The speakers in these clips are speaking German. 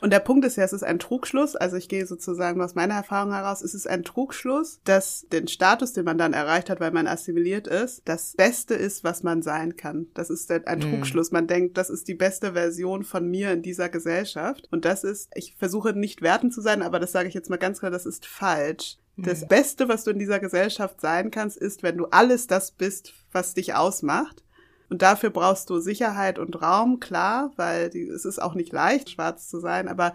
Und der Punkt ist ja, es ist ein Trugschluss. Also ich gehe sozusagen aus meiner Erfahrung heraus, es ist ein Trugschluss, dass den Status, den man dann erreicht hat, weil man assimiliert ist, das Beste ist, was man sein kann. Das ist ein mhm. Trugschluss. Man denkt, das ist die beste Version von mir in dieser Gesellschaft. Und das ist, ich versuche nicht wertend zu sein, aber das sage ich jetzt mal ganz klar, das ist falsch. Das mhm. Beste, was du in dieser Gesellschaft sein kannst, ist, wenn du alles das bist, was dich ausmacht. Und dafür brauchst du Sicherheit und Raum, klar, weil die, es ist auch nicht leicht, schwarz zu sein, aber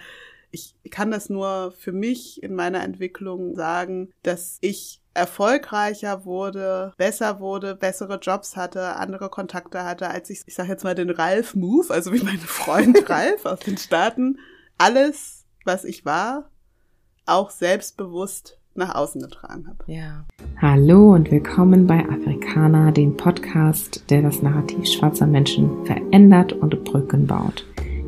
ich kann das nur für mich in meiner Entwicklung sagen, dass ich erfolgreicher wurde, besser wurde, bessere Jobs hatte, andere Kontakte hatte, als ich, ich sage jetzt mal den Ralf Move, also wie mein Freund Ralf aus den Staaten, alles, was ich war, auch selbstbewusst nach außen getragen habe. Ja. Hallo und willkommen bei Afrikaner, dem Podcast, der das Narrativ schwarzer Menschen verändert und Brücken baut.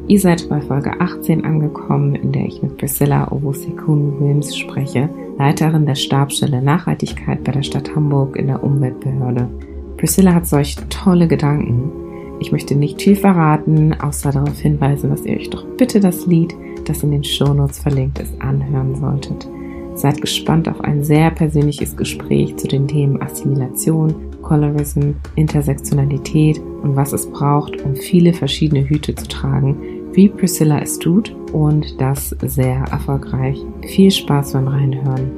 Ihr seid bei Folge 18 angekommen, in der ich mit Priscilla Owosekun Wilms spreche, Leiterin der Stabstelle Nachhaltigkeit bei der Stadt Hamburg in der Umweltbehörde. Priscilla hat solch tolle Gedanken. Ich möchte nicht viel verraten, außer darauf hinweisen, dass ihr euch doch bitte das Lied, das in den Shownotes verlinkt ist, anhören solltet. Seid gespannt auf ein sehr persönliches Gespräch zu den Themen Assimilation, Colorism, Intersektionalität und was es braucht, um viele verschiedene Hüte zu tragen, wie Priscilla es tut und das sehr erfolgreich. Viel Spaß beim Reinhören.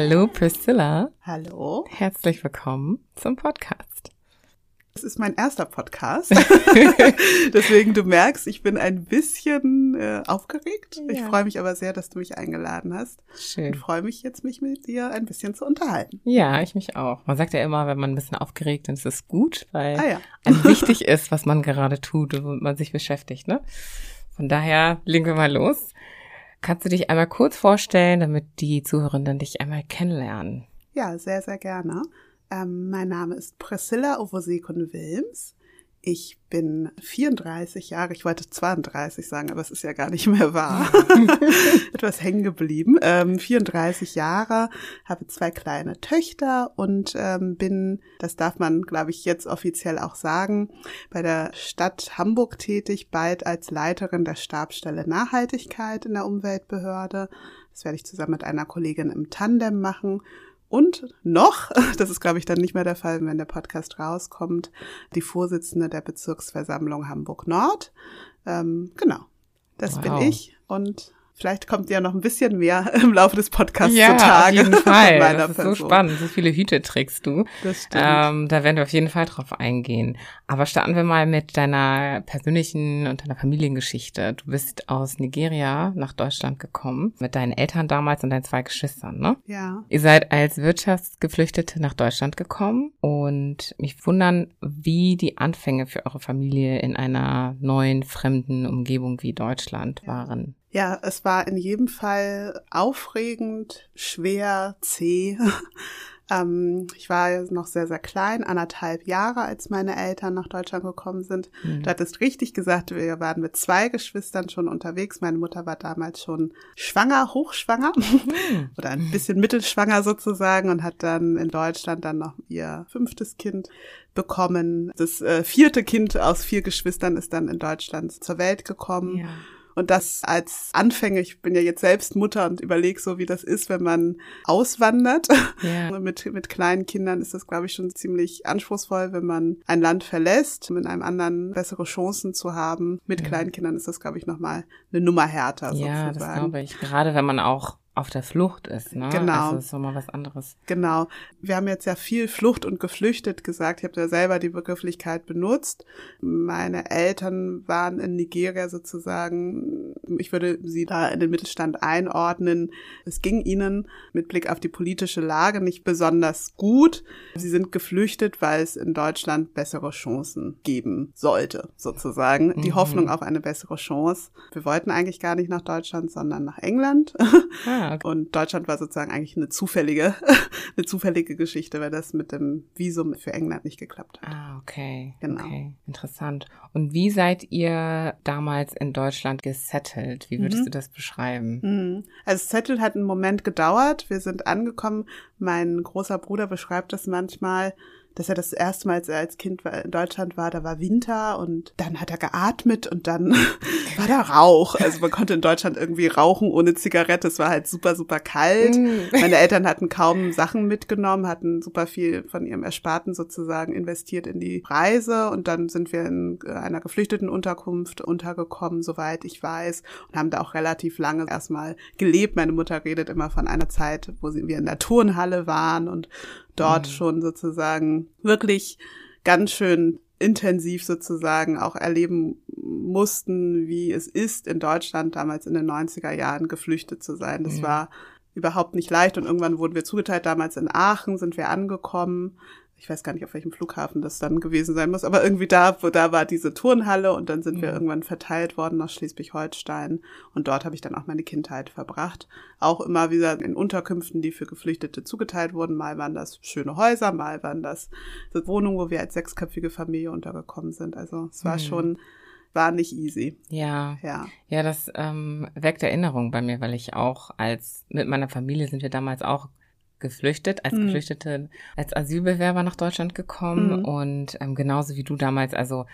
Hallo Priscilla. Hallo. Herzlich willkommen zum Podcast. Es ist mein erster Podcast. Deswegen, du merkst, ich bin ein bisschen äh, aufgeregt. Ja. Ich freue mich aber sehr, dass du mich eingeladen hast. Schön. Ich freue mich jetzt, mich mit dir ein bisschen zu unterhalten. Ja, ich mich auch. Man sagt ja immer, wenn man ein bisschen aufgeregt ist, ist es gut, weil ah, ja. einem wichtig ist, was man gerade tut und man sich beschäftigt. Ne? Von daher legen wir mal los. Kannst du dich einmal kurz vorstellen, damit die Zuhörenden dich einmal kennenlernen? Ja, sehr, sehr gerne. Ähm, mein Name ist Priscilla Ovosekun Wilms. Ich bin 34 Jahre, ich wollte 32 sagen, aber es ist ja gar nicht mehr wahr. Etwas hängen geblieben. Ähm, 34 Jahre, habe zwei kleine Töchter und ähm, bin, das darf man, glaube ich, jetzt offiziell auch sagen, bei der Stadt Hamburg tätig, bald als Leiterin der Stabstelle Nachhaltigkeit in der Umweltbehörde. Das werde ich zusammen mit einer Kollegin im Tandem machen und noch, das ist glaube ich dann nicht mehr der Fall, wenn der Podcast rauskommt, die Vorsitzende der Bezirksversammlung Hamburg Nord. Ähm, genau, das wow. bin ich und Vielleicht kommt ja noch ein bisschen mehr im Laufe des Podcasts ja, zutage. Auf jeden Fall. das ist Person. so spannend. So viele Hüte trägst du. Das stimmt. Ähm, da werden wir auf jeden Fall drauf eingehen. Aber starten wir mal mit deiner persönlichen und deiner Familiengeschichte. Du bist aus Nigeria nach Deutschland gekommen mit deinen Eltern damals und deinen zwei Geschwistern, ne? Ja. Ihr seid als Wirtschaftsgeflüchtete nach Deutschland gekommen und mich wundern, wie die Anfänge für eure Familie in einer neuen, fremden Umgebung wie Deutschland ja. waren. Ja, es war in jedem Fall aufregend, schwer, zäh. ähm, ich war noch sehr, sehr klein, anderthalb Jahre, als meine Eltern nach Deutschland gekommen sind. Mhm. Du hattest richtig gesagt, wir waren mit zwei Geschwistern schon unterwegs. Meine Mutter war damals schon schwanger, hochschwanger mhm. oder ein bisschen mittelschwanger sozusagen und hat dann in Deutschland dann noch ihr fünftes Kind bekommen. Das äh, vierte Kind aus vier Geschwistern ist dann in Deutschland zur Welt gekommen. Ja. Und das als Anfänger, ich bin ja jetzt selbst Mutter und überlege so, wie das ist, wenn man auswandert. Ja. mit, mit kleinen Kindern ist das, glaube ich, schon ziemlich anspruchsvoll, wenn man ein Land verlässt, um in einem anderen bessere Chancen zu haben. Mit ja. kleinen Kindern ist das, glaube ich, nochmal eine Nummer härter. Ja, sozusagen. das glaube ich. Gerade wenn man auch auf der Flucht ist, ne? Genau. Also ist nochmal was anderes. Genau. Wir haben jetzt ja viel Flucht und geflüchtet gesagt. Ich habe ja selber die Begrifflichkeit benutzt. Meine Eltern waren in Nigeria sozusagen, ich würde sie da in den Mittelstand einordnen. Es ging ihnen mit Blick auf die politische Lage nicht besonders gut. Sie sind geflüchtet, weil es in Deutschland bessere Chancen geben sollte, sozusagen. Mhm. Die Hoffnung auf eine bessere Chance. Wir wollten eigentlich gar nicht nach Deutschland, sondern nach England. Ah Okay. Und Deutschland war sozusagen eigentlich eine zufällige, eine zufällige Geschichte, weil das mit dem Visum für England nicht geklappt hat. Ah, okay. Genau. Okay, interessant. Und wie seid ihr damals in Deutschland gesettelt? Wie würdest Mhm. du das beschreiben? Mhm. Also Zettel hat einen Moment gedauert. Wir sind angekommen. Mein großer Bruder beschreibt das manchmal, dass er das erste Mal, als er als Kind in Deutschland war, da war Winter und dann hat er geatmet und dann war da Rauch. Also man konnte in Deutschland irgendwie rauchen ohne Zigarette. Es war halt super, super kalt. Mm. Meine Eltern hatten kaum Sachen mitgenommen, hatten super viel von ihrem Ersparten sozusagen investiert in die Reise und dann sind wir in äh, einer geflüchteten Unterkunft untergekommen, soweit ich weiß, und haben da auch relativ lange erstmal gelebt. Meine Mutter redet immer von einer Zeit, wo sie, wir in der Turnhalle waren und dort Mhm. schon sozusagen wirklich ganz schön intensiv sozusagen auch erleben mussten, wie es ist, in Deutschland damals in den 90er Jahren geflüchtet zu sein. Das Mhm. war überhaupt nicht leicht und irgendwann wurden wir zugeteilt. Damals in Aachen sind wir angekommen. Ich weiß gar nicht, auf welchem Flughafen das dann gewesen sein muss, aber irgendwie da, wo da war diese Turnhalle und dann sind wir Mhm. irgendwann verteilt worden nach Schleswig-Holstein und dort habe ich dann auch meine Kindheit verbracht. Auch immer wieder in Unterkünften, die für Geflüchtete zugeteilt wurden. Mal waren das schöne Häuser, mal waren das Wohnungen, wo wir als sechsköpfige Familie untergekommen sind. Also es war Mhm. schon, war nicht easy. Ja, Ja. ja, das ähm, weckt Erinnerungen bei mir, weil ich auch als mit meiner Familie sind wir damals auch geflüchtet, als Mhm. Geflüchtete, als Asylbewerber nach Deutschland gekommen Mhm. und ähm, genauso wie du damals, also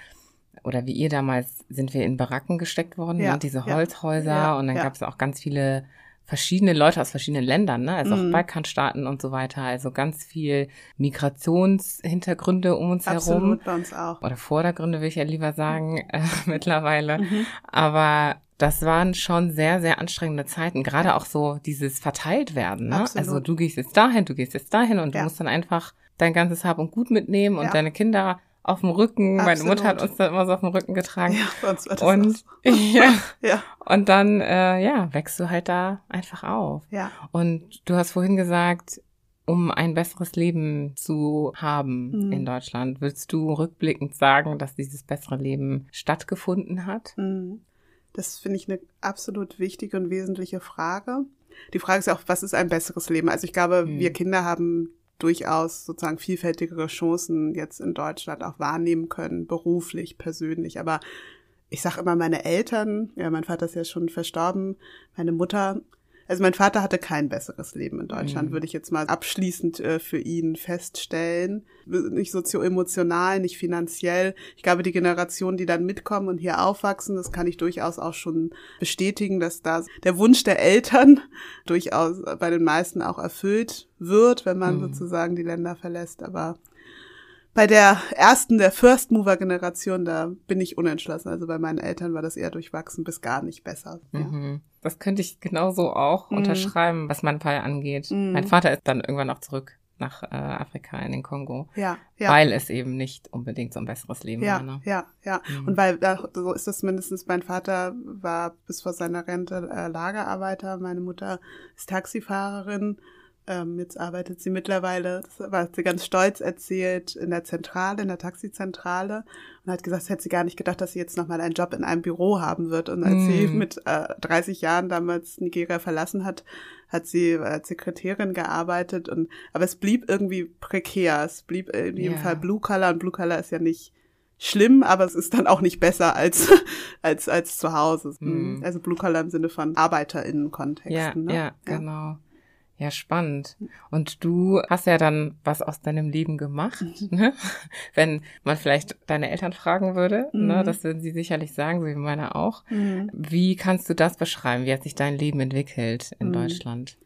oder wie ihr damals, sind wir in Baracken gesteckt worden, Ja, ne? diese ja, Holzhäuser ja, und dann ja. gab es auch ganz viele verschiedene Leute aus verschiedenen Ländern, ne? also auch Mhm. Balkanstaaten und so weiter, also ganz viel Migrationshintergründe um uns herum. Absolut, bei uns auch. Oder Vordergründe will ich ja lieber sagen, äh, mittlerweile. Mhm. Aber das waren schon sehr, sehr anstrengende Zeiten. Gerade auch so dieses Verteiltwerden. Ne? Absolut. Also du gehst jetzt dahin, du gehst jetzt dahin und du Ja. musst dann einfach dein ganzes Hab und Gut mitnehmen und Ja. deine Kinder auf dem Rücken. Meine Absolut. Mutter hat uns dann immer so auf dem Rücken getragen. Ja, uns war das Und ja, Ja, und dann äh, ja, wächst du halt da einfach auf. ja. Und du hast vorhin gesagt, um ein besseres Leben zu haben Mhm. in Deutschland, willst du rückblickend sagen, dass dieses bessere Leben stattgefunden hat? Mhm. Das finde ich eine absolut wichtige und wesentliche Frage. Die Frage ist ja auch, was ist ein besseres Leben? Also ich glaube, Mhm. wir Kinder haben durchaus sozusagen vielfältigere Chancen jetzt in Deutschland auch wahrnehmen können, beruflich, persönlich. Aber ich sage immer, meine Eltern, ja, mein Vater ist ja schon verstorben, meine Mutter, also mein Vater hatte kein besseres Leben in Deutschland, Mhm. würde ich jetzt mal abschließend äh, für ihn feststellen. Nicht sozio-emotional, nicht finanziell. Ich glaube, die Generationen, die dann mitkommen und hier aufwachsen, das kann ich durchaus auch schon bestätigen, dass da der Wunsch der Eltern durchaus bei den meisten auch erfüllt wird, wenn man Mhm. sozusagen die Länder verlässt. Aber bei der ersten, der First Mover Generation, da bin ich unentschlossen. Also bei meinen Eltern war das eher durchwachsen bis gar nicht besser. Ja. Mhm. Das könnte ich genauso auch Mhm. unterschreiben, was mein Fall angeht. Mhm. Mein Vater ist dann irgendwann auch zurück nach äh, Afrika in den Kongo, Ja, ja. weil es eben nicht unbedingt so ein besseres Leben Ja, war. Ne? ja, ja. Mhm. Und weil da, so ist das mindestens, mein Vater war bis vor seiner Rente äh, Lagerarbeiter, meine Mutter ist Taxifahrerin. Ähm, jetzt arbeitet sie mittlerweile, das war sie ganz stolz erzählt, in der Zentrale, in der Taxizentrale und hat gesagt, das hätte sie gar nicht gedacht, dass sie jetzt nochmal einen Job in einem Büro haben wird. Und als sie Mhm. mit äh, 30 Jahren damals Nigeria verlassen hat, hat sie als Sekretärin gearbeitet und aber es blieb irgendwie prekär. Es blieb in jedem Ja. Fall Blue Collar und Blue Collar ist ja nicht schlimm, aber es ist dann auch nicht besser als als als zu Hause. Mhm. Also Blue Collar im Sinne von ArbeiterInnen-Kontexten. Ja, ne? ja, genau. Ja, spannend. Und du hast ja dann was aus deinem Leben gemacht, Mhm. ne? Wenn man vielleicht deine Eltern fragen würde, ne? Mhm. Das würden sie sicherlich sagen, so wie meine auch. Mhm. Wie kannst du das beschreiben? Wie hat sich dein Leben entwickelt in Mhm. Deutschland?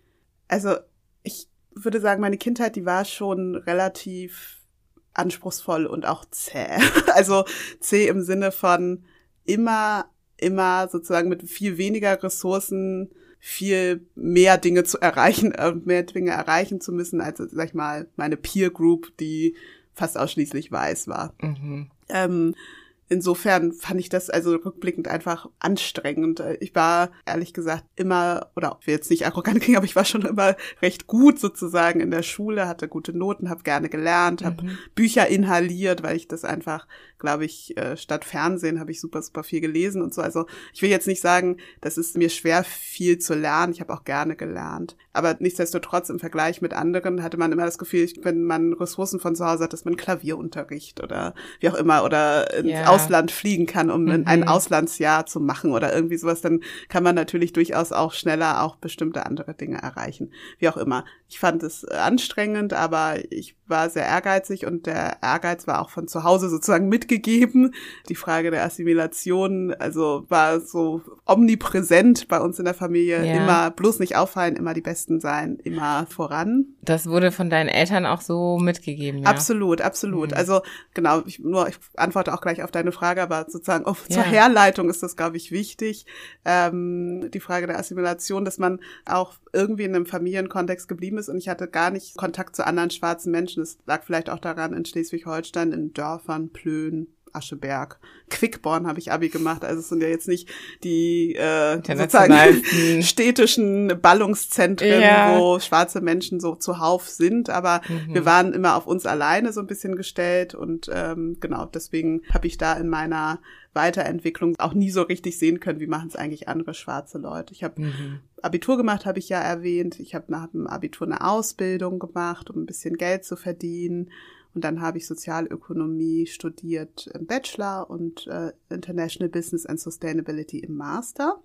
Also ich würde sagen, meine Kindheit, die war schon relativ anspruchsvoll und auch zäh. Also zäh im Sinne von immer, immer sozusagen mit viel weniger Ressourcen viel mehr Dinge zu erreichen, äh, mehr Dinge erreichen zu müssen, als, sag ich mal, meine Peer Group, die fast ausschließlich weiß war. Mhm. Ähm, insofern fand ich das also rückblickend einfach anstrengend. Ich war ehrlich gesagt immer, oder ich will jetzt nicht arrogant klingen, aber ich war schon immer recht gut sozusagen in der Schule, hatte gute Noten, habe gerne gelernt, habe mhm. Bücher inhaliert, weil ich das einfach, glaube ich, äh, statt Fernsehen habe ich super, super viel gelesen und so. Also ich will jetzt nicht sagen, das ist mir schwer viel zu lernen. Ich habe auch gerne gelernt. Aber nichtsdestotrotz im Vergleich mit anderen hatte man immer das Gefühl, wenn man Ressourcen von zu Hause hat, dass man Klavierunterricht oder wie auch immer oder ins ja. Ausland fliegen kann, um mhm. ein Auslandsjahr zu machen oder irgendwie sowas, dann kann man natürlich durchaus auch schneller auch bestimmte andere Dinge erreichen. Wie auch immer. Ich fand es anstrengend, aber ich war sehr ehrgeizig und der Ehrgeiz war auch von zu Hause sozusagen mitgegeben. Die Frage der Assimilation, also war so omnipräsent bei uns in der Familie. Ja. Immer bloß nicht auffallen, immer die Besten sein, immer voran. Das wurde von deinen Eltern auch so mitgegeben, ja? Absolut, absolut. Mhm. Also genau, ich, nur ich antworte auch gleich auf deine Frage, aber sozusagen auf, ja. zur Herleitung ist das, glaube ich, wichtig. Ähm, die Frage der Assimilation, dass man auch irgendwie in einem Familienkontext geblieben ist und ich hatte gar nicht Kontakt zu anderen schwarzen Menschen. Es lag vielleicht auch daran in Schleswig-Holstein, in Dörfern, Plön, Ascheberg. Quickborn habe ich Abi gemacht, also es sind ja jetzt nicht die äh, sozusagen städtischen Ballungszentren, ja. wo schwarze Menschen so zuhauf sind, aber mhm. wir waren immer auf uns alleine so ein bisschen gestellt und ähm, genau deswegen habe ich da in meiner Weiterentwicklung auch nie so richtig sehen können, wie machen es eigentlich andere schwarze Leute. Ich habe mhm. Abitur gemacht, habe ich ja erwähnt. Ich habe nach dem Abitur eine Ausbildung gemacht, um ein bisschen Geld zu verdienen. Und dann habe ich Sozialökonomie studiert im Bachelor und äh, International Business and Sustainability im Master.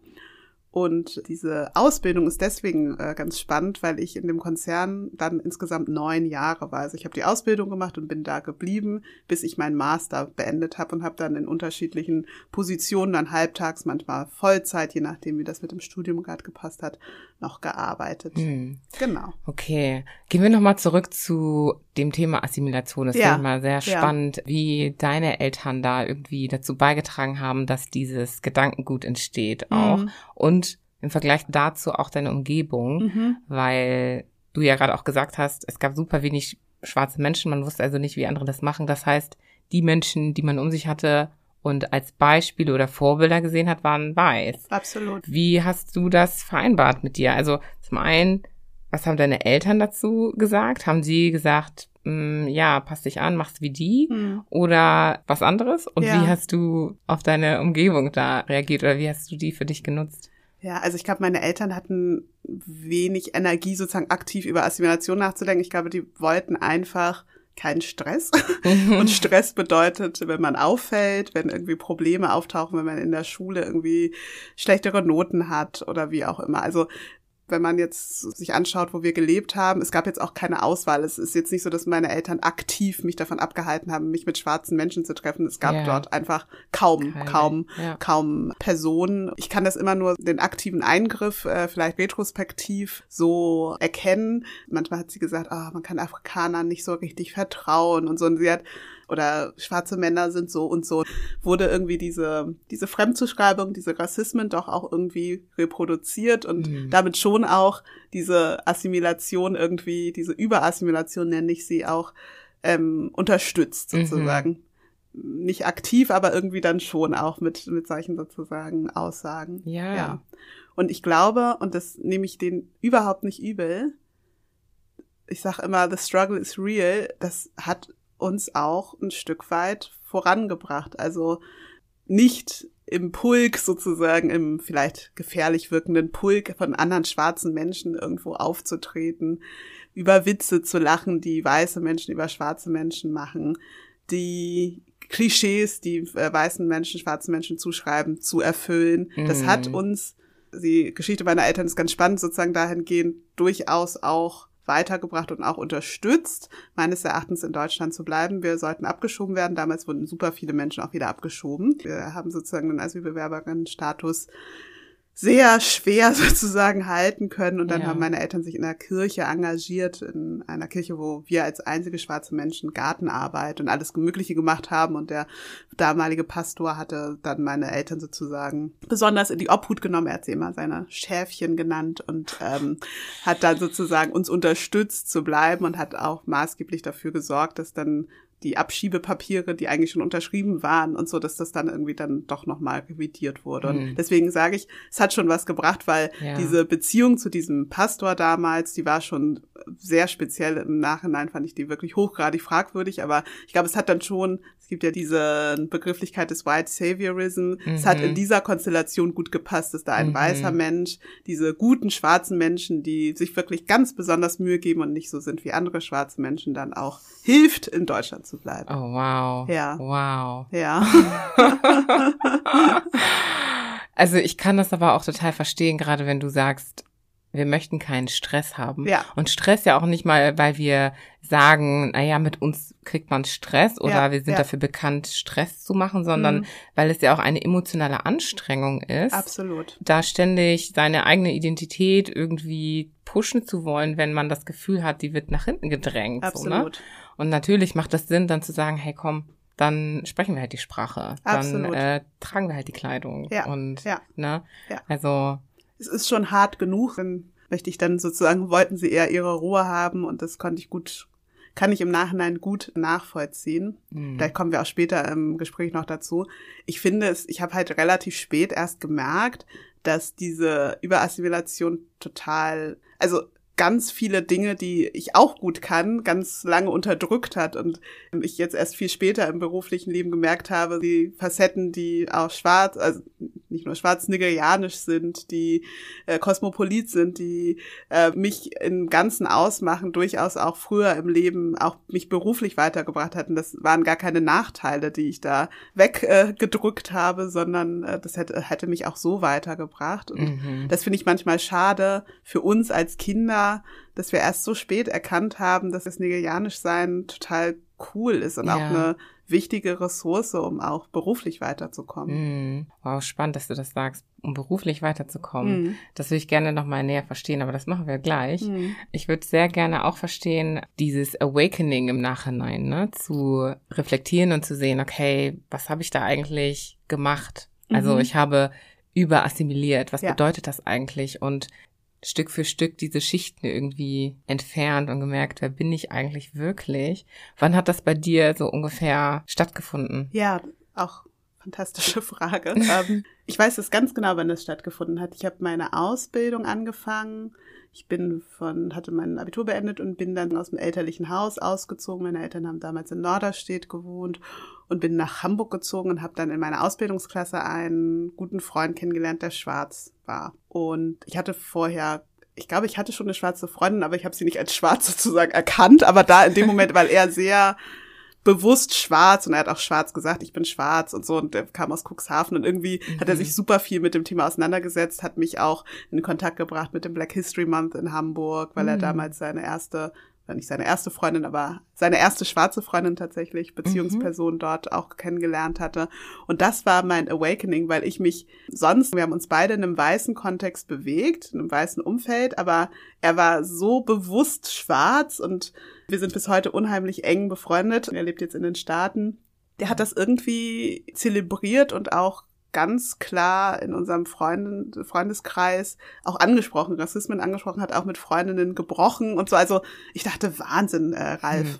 Und diese Ausbildung ist deswegen äh, ganz spannend, weil ich in dem Konzern dann insgesamt neun Jahre war. Also ich habe die Ausbildung gemacht und bin da geblieben, bis ich meinen Master beendet habe und habe dann in unterschiedlichen Positionen, dann halbtags, manchmal Vollzeit, je nachdem, wie das mit dem Studium gerade gepasst hat, noch gearbeitet. Hm. Genau. Okay. Gehen wir nochmal zurück zu dem Thema Assimilation. Das ja. finde ich mal sehr spannend, ja. wie deine Eltern da irgendwie dazu beigetragen haben, dass dieses Gedankengut entsteht auch. Mhm. Und im Vergleich dazu auch deine Umgebung, mhm. weil du ja gerade auch gesagt hast, es gab super wenig schwarze Menschen, man wusste also nicht, wie andere das machen. Das heißt, die Menschen, die man um sich hatte und als Beispiele oder Vorbilder gesehen hat, waren weiß. Absolut. Wie hast du das vereinbart mit dir? Also zum einen, was haben deine Eltern dazu gesagt? Haben sie gesagt, mm, ja, pass dich an, mach's wie die mhm. oder was anderes? Und ja. wie hast du auf deine Umgebung da reagiert oder wie hast du die für dich genutzt? Ja, also ich glaube, meine Eltern hatten wenig Energie, sozusagen aktiv über Assimilation nachzudenken. Ich glaube, die wollten einfach keinen Stress. Und Stress bedeutet, wenn man auffällt, wenn irgendwie Probleme auftauchen, wenn man in der Schule irgendwie schlechtere Noten hat oder wie auch immer. Also wenn man jetzt sich anschaut, wo wir gelebt haben, es gab jetzt auch keine Auswahl. Es ist jetzt nicht so, dass meine Eltern aktiv mich davon abgehalten haben, mich mit schwarzen Menschen zu treffen. Es gab yeah. dort einfach kaum, keine. kaum, ja. kaum Personen. Ich kann das immer nur den aktiven Eingriff, äh, vielleicht retrospektiv so erkennen. Manchmal hat sie gesagt, oh, man kann Afrikanern nicht so richtig vertrauen und so. Und sie hat oder schwarze Männer sind so und so, wurde irgendwie diese, diese Fremdzuschreibung, diese Rassismen doch auch irgendwie reproduziert und mhm. damit schon auch diese Assimilation irgendwie, diese Überassimilation nenne ich sie auch, ähm, unterstützt mhm. sozusagen. Mhm. Nicht aktiv, aber irgendwie dann schon auch mit, mit solchen sozusagen Aussagen. Ja. ja. Und ich glaube, und das nehme ich denen überhaupt nicht übel, ich sage immer, the struggle is real, das hat uns auch ein Stück weit vorangebracht. Also nicht im Pulk sozusagen, im vielleicht gefährlich wirkenden Pulk von anderen schwarzen Menschen irgendwo aufzutreten, über Witze zu lachen, die weiße Menschen über schwarze Menschen machen, die Klischees, die äh, weißen Menschen, schwarzen Menschen zuschreiben, zu erfüllen. Mhm. Das hat uns, die Geschichte meiner Eltern ist ganz spannend, sozusagen dahingehend durchaus auch weitergebracht und auch unterstützt, meines Erachtens in Deutschland zu bleiben. Wir sollten abgeschoben werden. Damals wurden super viele Menschen auch wieder abgeschoben. Wir haben sozusagen den Asylbewerberinnenstatus sehr schwer sozusagen halten können. Und dann ja. haben meine Eltern sich in der Kirche engagiert, in einer Kirche, wo wir als einzige schwarze Menschen Gartenarbeit und alles Mögliche gemacht haben. Und der damalige Pastor hatte dann meine Eltern sozusagen besonders in die Obhut genommen. Er hat sie immer seine Schäfchen genannt und ähm, hat dann sozusagen uns unterstützt zu bleiben und hat auch maßgeblich dafür gesorgt, dass dann die Abschiebepapiere, die eigentlich schon unterschrieben waren und so, dass das dann irgendwie dann doch nochmal revidiert wurde. Und Mhm. deswegen sage ich, es hat schon was gebracht, weil Ja. diese Beziehung zu diesem Pastor damals, die war schon sehr speziell. Im Nachhinein fand ich die wirklich hochgradig fragwürdig, aber ich glaube, es hat dann schon, es gibt ja diese Begrifflichkeit des White Saviorism, es hat Mhm. in dieser Konstellation gut gepasst, dass da ein Mhm. weißer Mensch, diese guten schwarzen Menschen, die sich wirklich ganz besonders Mühe geben und nicht so sind wie andere schwarze Menschen, dann auch hilft, in Deutschland zu bleiben. Oh, wow. Ja. Wow. Ja. Also ich kann das aber auch total verstehen, gerade wenn du sagst, wir möchten keinen Stress haben. Ja. Und Stress ja auch nicht mal, weil wir sagen, naja, mit uns kriegt man Stress oder Ja, wir sind ja. dafür bekannt, Stress zu machen, sondern Mhm. weil es ja auch eine emotionale Anstrengung ist. Absolut. da ständig seine eigene Identität irgendwie pushen zu wollen, wenn man das Gefühl hat, die wird nach hinten gedrängt. So, ne? Absolut. Und natürlich macht das Sinn, dann zu sagen, hey komm, dann sprechen wir halt die Sprache. Dann Absolut. äh, tragen wir halt die Kleidung. Ja, Und ja. ne? Ja. Also, es ist schon hart genug. Dann möchte ich dann sozusagen, wollten sie eher ihre Ruhe haben und das konnte ich gut, kann ich im Nachhinein gut nachvollziehen. mh. Da kommen wir auch später im Gespräch noch dazu. Ich finde es, ich habe halt relativ spät erst gemerkt, dass diese Überassimilation total, also ganz viele Dinge, die ich auch gut kann, ganz lange unterdrückt hat und ich jetzt erst viel später im beruflichen Leben gemerkt habe, die Facetten, die auch schwarz, also nicht nur schwarz, nigerianisch sind, die äh, kosmopolit sind, die äh, mich im Ganzen ausmachen, durchaus auch früher im Leben auch mich beruflich weitergebracht hatten. Das waren gar keine Nachteile, die ich da weggedrückt äh, habe, sondern äh, das hätte, hätte mich auch so weitergebracht. Und Mhm. das finde ich manchmal schade für uns als Kinder, dass wir erst so spät erkannt haben, dass das Nigerianisch-Sein total cool ist und auch Ja. eine wichtige Ressource, um auch beruflich weiterzukommen. Mhm. Wow, spannend, dass du das sagst, um beruflich weiterzukommen. Mhm. Das würde ich gerne nochmal näher verstehen, aber das machen wir gleich. Mhm. Ich würde sehr gerne auch verstehen, dieses Awakening im Nachhinein, ne, zu reflektieren und zu sehen, okay, was habe ich da eigentlich gemacht? Also Mhm. ich habe überassimiliert. Was Ja. bedeutet das eigentlich? Und Stück für Stück diese Schichten irgendwie entfernt und gemerkt, wer bin ich eigentlich wirklich? Wann hat das bei dir so ungefähr stattgefunden? Ja, auch fantastische Frage. ähm, ich weiß es ganz genau, wann das stattgefunden hat. Ich habe meine Ausbildung angefangen. Ich bin von, hatte mein Abitur beendet und bin dann aus dem elterlichen Haus ausgezogen. Meine Eltern haben damals in Norderstedt gewohnt und bin nach Hamburg gezogen und habe dann in meiner Ausbildungsklasse einen guten Freund kennengelernt, der schwarz war. Und ich hatte vorher ich glaube, ich hatte schon eine schwarze Freundin, aber ich habe sie nicht als schwarz sozusagen erkannt. Aber da in dem Moment, weil er sehr bewusst schwarz und er hat auch schwarz gesagt, ich bin schwarz und so und der kam aus Cuxhaven und irgendwie hat er sich super viel mit dem Thema auseinandergesetzt, hat mich auch in Kontakt gebracht mit dem Black History Month in Hamburg, weil er Mhm. damals seine erste, nicht seine erste Freundin, aber seine erste schwarze Freundin tatsächlich, Beziehungsperson dort auch kennengelernt hatte. Und das war mein Awakening, weil ich mich sonst, wir haben uns beide in einem weißen Kontext bewegt, in einem weißen Umfeld, aber er war so bewusst schwarz und wir sind bis heute unheimlich eng befreundet. Er lebt jetzt in den Staaten. Der hat das irgendwie zelebriert und auch ganz klar in unserem Freundin, Freundeskreis auch angesprochen, Rassismen angesprochen, hat auch mit Freundinnen gebrochen und so. Also ich dachte, Wahnsinn, äh, Ralf.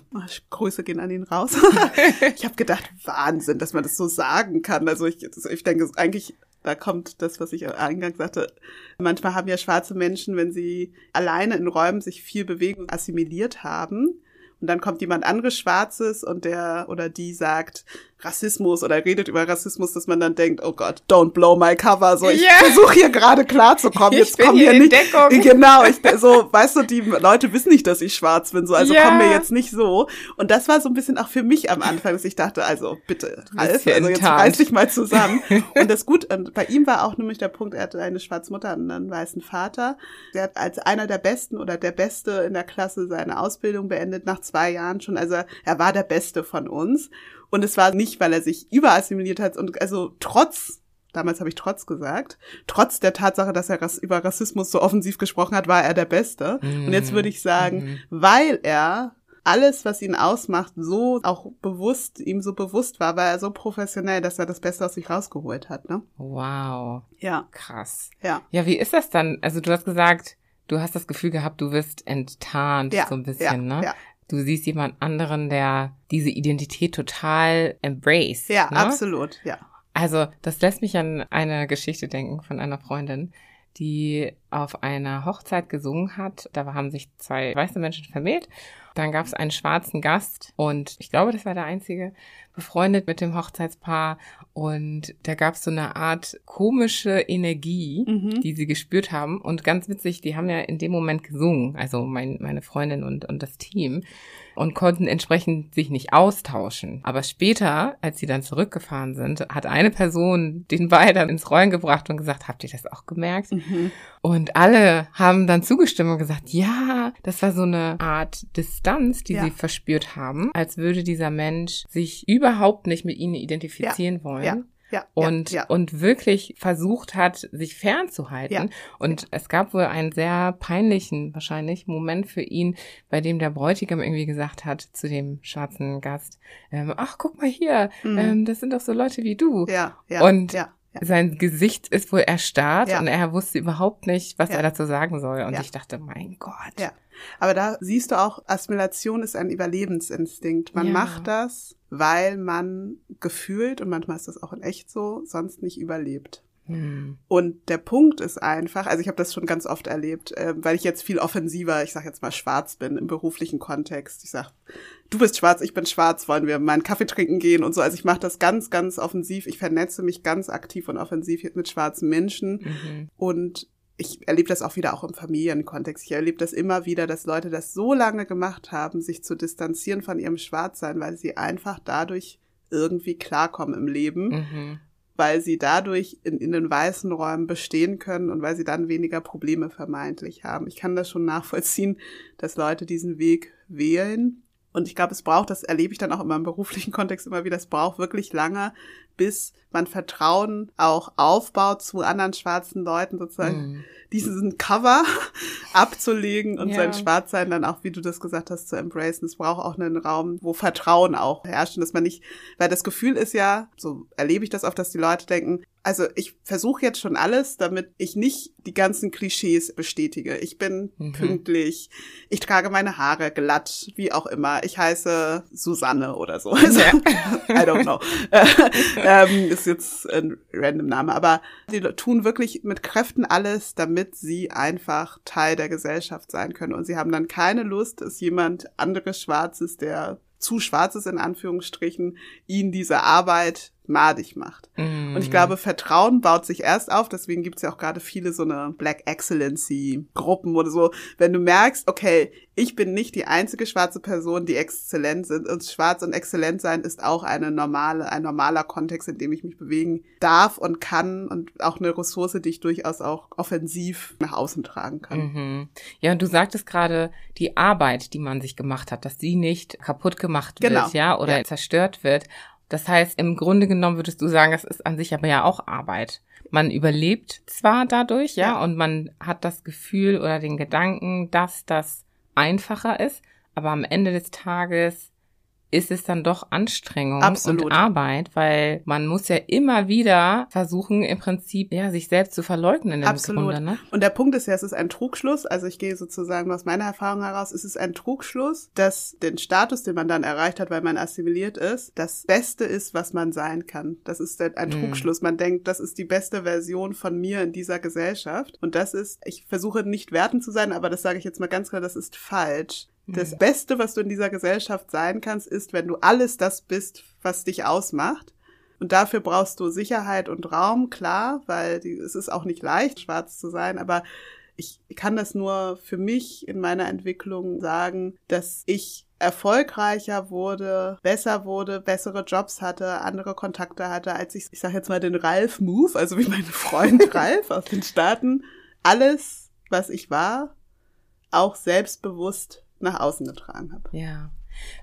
Grüße gehen an ihn raus. ich habe gedacht, Wahnsinn, dass man das so sagen kann. Also ich, ich denke, eigentlich da kommt das, was ich eingangs sagte. Manchmal haben ja schwarze Menschen, wenn sie alleine in Räumen sich viel bewegen und assimiliert haben, und dann kommt jemand anderes Schwarzes und der oder die sagt Rassismus oder redet über Rassismus, dass man dann denkt, oh Gott, don't blow my cover. So, ich Ja. versuche hier gerade klarzukommen. Jetzt bin kommen hier hier nicht. Deckung. Genau, ich so, weißt du, die Leute wissen nicht, dass ich schwarz bin, so, also Ja. kommen mir jetzt nicht so. Und das war so ein bisschen auch für mich am Anfang, dass ich dachte, also bitte, Ralf, also jetzt reiß dich mal zusammen. Und das gut, und bei ihm war auch nämlich der Punkt, er hatte eine schwarze Mutter und einen weißen Vater. Der hat als einer der Besten oder der Beste in der Klasse seine Ausbildung beendet, nach zwei Jahren schon. Also er war der Beste von uns. Und es war nicht, weil er sich überassimiliert hat und also trotz damals habe ich trotz gesagt, trotz der Tatsache, dass er über Rassismus so offensiv gesprochen hat, war er der Beste. Und jetzt würde ich sagen, weil er alles, was ihn ausmacht, so auch bewusst, ihm so bewusst war, war er so professionell, dass er das Beste aus sich rausgeholt hat, ne? Wow, Ja, krass. ja. Ja, wie ist das dann? Also du hast gesagt, du hast das Gefühl gehabt, du wirst enttarnt Ja, so ein bisschen, ja, ne? ja. Du siehst jemand anderen, der diese Identität total embrace. Ja, ne? absolut, ja. Also, das lässt mich an eine Geschichte denken von einer Freundin, die auf einer Hochzeit gesungen hat. Da haben sich zwei weiße Menschen vermählt. Dann gab es einen schwarzen Gast und ich glaube, das war der einzige, befreundet mit dem Hochzeitspaar. Und da gab es so eine Art komische Energie, Mhm. die sie gespürt haben. Und ganz witzig, die haben ja in dem Moment gesungen, also mein, meine Freundin und, und das Team, und konnten entsprechend sich nicht austauschen. Aber später, als sie dann zurückgefahren sind, hat eine Person den beiden ins Rollen gebracht und gesagt, habt ihr das auch gemerkt? Mhm. Und alle haben dann zugestimmt und gesagt, ja, das war so eine Art Distanz, die Ja. sie verspürt haben, als würde dieser Mensch sich überhaupt nicht mit ihnen identifizieren wollen. Ja, ja, Und, ja, ja. und wirklich versucht hat, sich fernzuhalten. Und es gab wohl einen sehr peinlichen, wahrscheinlich, Moment für ihn, bei dem der Bräutigam irgendwie gesagt hat zu dem schwarzen Gast, ähm, ach, guck mal hier, Mhm. ähm, das sind doch so Leute wie du. ja, ja, Und ja. Sein Gesicht ist wohl erstarrt Ja. und er wusste überhaupt nicht, was Ja. er dazu sagen soll. Und Ja. ich dachte, mein Gott. Ja. Aber da siehst du auch, Assimilation ist ein Überlebensinstinkt. Man macht das, weil man gefühlt, und manchmal ist das auch in echt so, sonst nicht überlebt. Hm. Und der Punkt ist einfach, also ich habe das schon ganz oft erlebt, äh, weil ich jetzt viel offensiver, ich sage jetzt mal schwarz bin im beruflichen Kontext. Ich sag, du bist schwarz, ich bin schwarz, wollen wir mal einen Kaffee trinken gehen und so. Also ich mache das ganz, ganz offensiv. Ich vernetze mich ganz aktiv und offensiv mit schwarzen Menschen. Mhm. Und ich erlebe das auch wieder auch im Familienkontext. Ich erlebe das immer wieder, dass Leute das so lange gemacht haben, sich zu distanzieren von ihrem Schwarzsein, weil sie einfach dadurch irgendwie klarkommen im Leben, Mhm. Weil sie dadurch in, in den weißen Räumen bestehen können und weil sie dann weniger Probleme vermeintlich haben. Ich kann das schon nachvollziehen, dass Leute diesen Weg wählen. Und ich glaube, es braucht, das erlebe ich dann auch immer im beruflichen Kontext immer wieder, es braucht wirklich lange, bis man Vertrauen auch aufbaut zu anderen schwarzen Leuten, sozusagen Mhm. Diesen Cover abzulegen und Ja. sein Schwarzsein dann auch, wie du das gesagt hast, zu embracen. Es braucht auch einen Raum, wo Vertrauen auch herrscht und dass man nicht, weil das Gefühl ist ja, so erlebe ich das oft, dass die Leute denken, also ich versuche jetzt schon alles, damit ich nicht die ganzen Klischees bestätige. Ich bin Mhm. pünktlich, ich trage meine Haare glatt, wie auch immer. Ich heiße Susanne oder so. Also, I don't know. ähm, ist jetzt ein random Name, aber die tun wirklich mit Kräften alles, damit sie einfach Teil der Gesellschaft sein können. Und sie haben dann keine Lust, dass jemand anderes Schwarzes, der zu schwarz ist in Anführungsstrichen, ihnen diese Arbeit madig macht. Mhm. Und ich glaube, Vertrauen baut sich erst auf, deswegen gibt es ja auch gerade viele so eine Black Excellency Gruppen oder so. Wenn du merkst, okay, ich bin nicht die einzige schwarze Person, die exzellent sind. Und schwarz und exzellent sein ist auch eine normale, ein normaler Kontext, in dem ich mich bewegen darf und kann und auch eine Ressource, die ich durchaus auch offensiv nach außen tragen kann. Mhm. Ja, und du sagtest gerade, die Arbeit, die man sich gemacht hat, dass die nicht kaputt gemacht wird, Genau. ja, oder Ja. zerstört wird. Das heißt, im Grunde genommen würdest du sagen, es ist an sich aber ja auch Arbeit. Man überlebt zwar dadurch, ja, Ja. und man hat das Gefühl oder den Gedanken, dass das einfacher ist, aber am Ende des Tages ist es dann doch Anstrengung Absolut. und Arbeit, weil man muss ja immer wieder versuchen, im Prinzip, ja, sich selbst zu verleugnen im Absolut. Grunde, ne? Und der Punkt ist ja, es ist ein Trugschluss. Also ich gehe sozusagen aus meiner Erfahrung heraus, es ist ein Trugschluss, dass den Status, den man dann erreicht hat, weil man assimiliert ist, das Beste ist, was man sein kann. Das ist ein Mhm. Trugschluss. Man denkt, das ist die beste Version von mir in dieser Gesellschaft. Und das ist, ich versuche nicht wertend zu sein, aber das sage ich jetzt mal ganz klar, das ist falsch. Das. Beste, was du in dieser Gesellschaft sein kannst, ist, wenn du alles das bist, was dich ausmacht. Und dafür brauchst du Sicherheit und Raum, klar, weil die, es ist auch nicht leicht, schwarz zu sein, aber ich kann das nur für mich in meiner Entwicklung sagen, dass ich erfolgreicher wurde, besser wurde, bessere Jobs hatte, andere Kontakte hatte, als ich, ich sage jetzt mal den Ralf-Move, also wie mein Freund Ralf aus den Staaten, alles, was ich war, auch selbstbewusst nach außen getragen habe. Ja.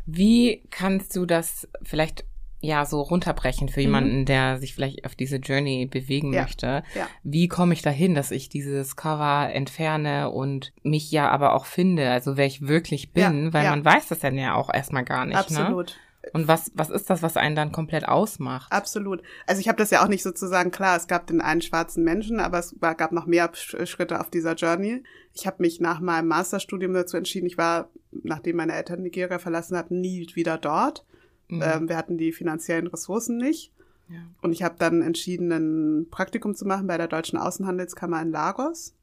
Wie kannst du das vielleicht ja so runterbrechen für Mhm. jemanden, der sich vielleicht auf diese Journey bewegen Ja. möchte? Ja. Wie komme ich dahin, dass ich dieses Cover entferne und mich ja aber auch finde, also wer ich wirklich bin, Ja, weil man weiß das dann ja auch erstmal gar nicht, ne? Und was, was ist das, was einen dann komplett ausmacht? Absolut. Also ich habe das ja auch nicht sozusagen klar, es gab den einen schwarzen Menschen, aber es gab noch mehr Schritte auf dieser Journey. Ich habe mich nach meinem Masterstudium dazu entschieden, ich war, nachdem meine Eltern Nigeria verlassen hatten, nie wieder dort. Mhm. Ähm, wir hatten die finanziellen Ressourcen nicht. Ja. Und ich habe dann entschieden, ein Praktikum zu machen bei der Deutschen Außenhandelskammer in Lagos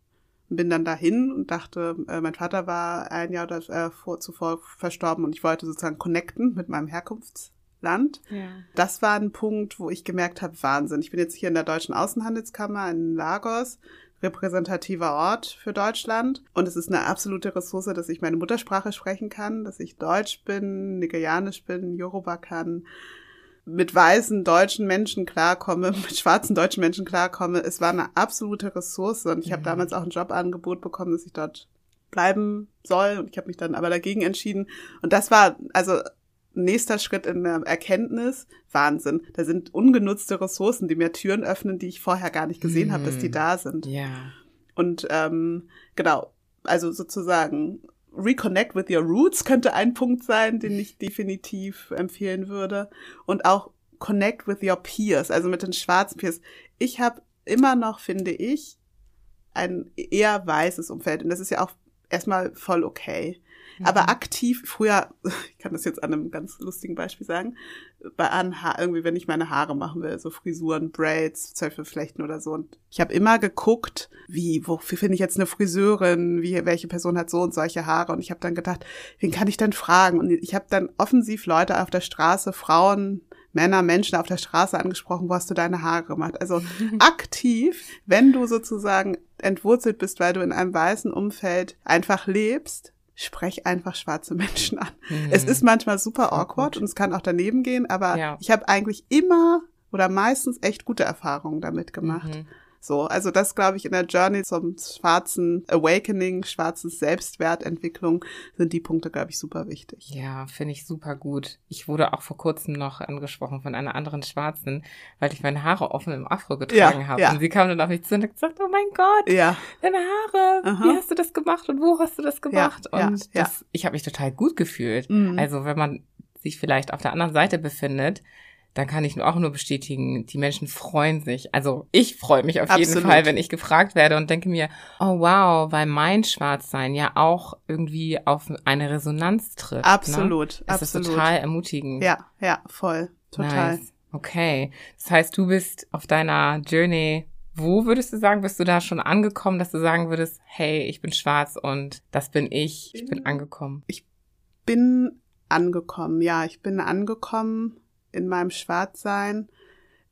bin dann dahin und dachte, äh, mein Vater war ein Jahr äh, vor, zuvor verstorben und ich wollte sozusagen connecten mit meinem Herkunftsland. Ja. Das war ein Punkt, wo ich gemerkt habe, Wahnsinn. Ich bin jetzt hier in der Deutschen Außenhandelskammer in Lagos, repräsentativer Ort für Deutschland. Und es ist eine absolute Ressource, dass ich meine Muttersprache sprechen kann, dass ich Deutsch bin, Nigerianisch bin, Yoruba kann, mit weißen deutschen Menschen klarkomme, mit schwarzen deutschen Menschen klarkomme. Es war eine absolute Ressource und ich mhm. habe damals auch ein Jobangebot bekommen, dass ich dort bleiben soll und ich habe mich dann aber dagegen entschieden und das war also nächster Schritt in der Erkenntnis, Wahnsinn. Da sind ungenutzte Ressourcen, die mir Türen öffnen, die ich vorher gar nicht gesehen mhm. habe, dass die mhm. da sind. Ja. Und ähm, genau, also sozusagen Reconnect with your roots könnte ein Punkt sein, den ich definitiv empfehlen würde. Und auch Connect with your peers, also mit den schwarzen Peers. Ich habe immer noch, finde ich, ein eher weißes Umfeld. Und das ist ja auch erstmal voll okay. Aber mhm. aktiv, früher, ich kann das jetzt an einem ganz lustigen Beispiel sagen, bei an ha irgendwie, wenn ich meine Haare machen will, so Frisuren, Braids, Zöpfeflechten oder so. Und ich habe immer geguckt, wie, wofür finde ich jetzt eine Friseurin, wie, welche Person hat so und solche Haare. Und ich habe dann gedacht, wen kann ich denn fragen? Und ich habe dann offensiv Leute auf der Straße, Frauen, Männer, Menschen auf der Straße angesprochen, wo hast du deine Haare gemacht? Also aktiv, wenn du sozusagen entwurzelt bist, weil du in einem weißen Umfeld einfach lebst, sprech einfach schwarze Menschen an. Mhm. Es ist manchmal super awkward und es kann auch daneben gehen, aber ja. ich habe eigentlich immer oder meistens echt gute Erfahrungen damit gemacht. Mhm. So, also das glaube ich in der Journey zum schwarzen Awakening, schwarzen Selbstwertentwicklung sind die Punkte, glaube ich, super wichtig. Ja, finde ich super gut. Ich wurde auch vor kurzem noch angesprochen von einer anderen Schwarzen, weil ich meine Haare offen im Afro getragen ja, habe. Ja. Und sie kam dann auf mich zu und hat gesagt, oh mein Gott, ja. deine Haare, Aha. wie hast du das gemacht und wo hast du das gemacht? Ja, und das, ich habe mich total gut gefühlt. Mhm. Also wenn man sich vielleicht auf der anderen Seite befindet, dann kann ich auch nur bestätigen, die Menschen freuen sich. Also ich freue mich auf Absolut. jeden Fall, wenn ich gefragt werde und denke mir, oh wow, weil mein Schwarzsein ja auch irgendwie auf eine Resonanz trifft. Ne? Absolut, ne? Das absolut. ist total ermutigend. Ja, ja, voll, total. Nice. Okay, das heißt, du bist auf deiner Journey wo würdest du sagen, bist du da schon angekommen, dass du sagen würdest, hey, ich bin schwarz und das bin ich, ich bin angekommen? Ich bin angekommen, ja, ich bin angekommen in meinem Schwarzsein.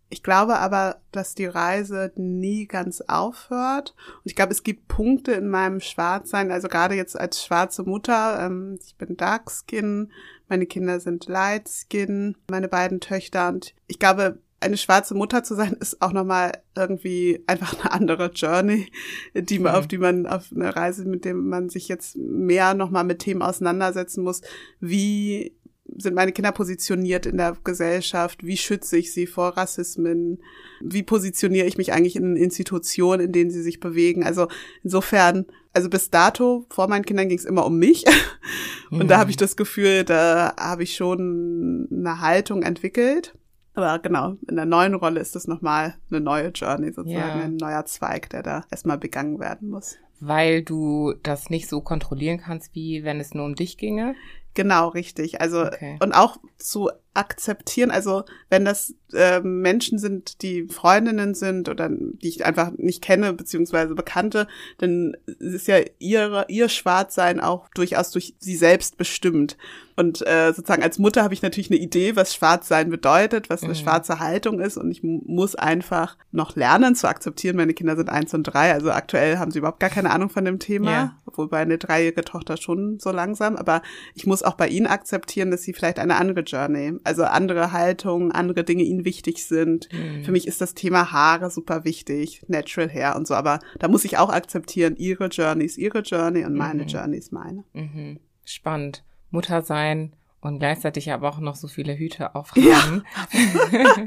Ich glaube aber, dass die Reise nie ganz aufhört. Und ich glaube, es gibt Punkte in meinem Schwarzsein, also gerade jetzt als schwarze Mutter, ähm, ich bin Dark Skin, meine Kinder sind Light Skin, meine beiden Töchter. Und ich glaube, eine schwarze Mutter zu sein, ist auch nochmal irgendwie einfach eine andere Journey, die man, mhm. auf die man auf eine Reise, mit dem man sich jetzt mehr nochmal mit Themen auseinandersetzen muss. Wie sind meine Kinder positioniert in der Gesellschaft? Wie schütze ich sie vor Rassismen? Wie positioniere ich mich eigentlich in Institutionen, in denen sie sich bewegen? Also insofern, also bis dato, vor meinen Kindern ging es immer um mich. Und mhm. da habe ich das Gefühl, da habe ich schon eine Haltung entwickelt. Aber genau, in der neuen Rolle ist das nochmal eine neue Journey sozusagen, ja. ein neuer Zweig, der da erstmal begangen werden muss. Weil du das nicht so kontrollieren kannst, wie wenn es nur um dich ginge? Genau, richtig. Also okay. und auch zu akzeptieren, also wenn das äh, Menschen sind, die Freundinnen sind oder die ich einfach nicht kenne, beziehungsweise Bekannte, dann ist ja ihre, ihr Schwarzsein auch durchaus durch sie selbst bestimmt. Und äh, sozusagen als Mutter habe ich natürlich eine Idee, was Schwarzsein bedeutet, was eine mhm. schwarze Haltung ist. Und ich muss einfach noch lernen zu akzeptieren. Meine Kinder sind eins und drei, also aktuell haben sie überhaupt gar keine Ahnung von dem Thema, ja. wobei eine dreijährige Tochter schon so langsam. Aber ich muss auch bei ihnen akzeptieren, dass sie vielleicht eine andere Journey, also andere Haltung, andere Dinge ihnen wichtig sind. Mhm. Für mich ist das Thema Haare super wichtig, Natural Hair und so. Aber da muss ich auch akzeptieren, ihre Journey ist ihre Journey und meine mhm. Journey ist meine. Mhm. Spannend. Mutter sein und gleichzeitig aber auch noch so viele Hüte aufhaben. Ja.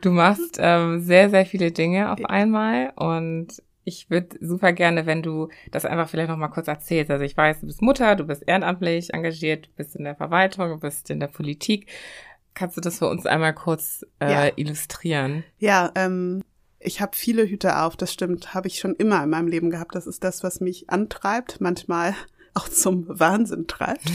du machst ähm, sehr, sehr viele Dinge auf einmal und Ich würde super gerne, wenn du das einfach vielleicht noch mal kurz erzählst. Also ich weiß, du bist Mutter, du bist ehrenamtlich engagiert, du bist in der Verwaltung, du bist in der Politik. Kannst du das für uns einmal kurz äh, ja. illustrieren? Ja, ähm, ich habe viele Hüte auf, das stimmt, habe ich schon immer in meinem Leben gehabt. Das ist das, was mich antreibt. Manchmal auch zum Wahnsinn treibt,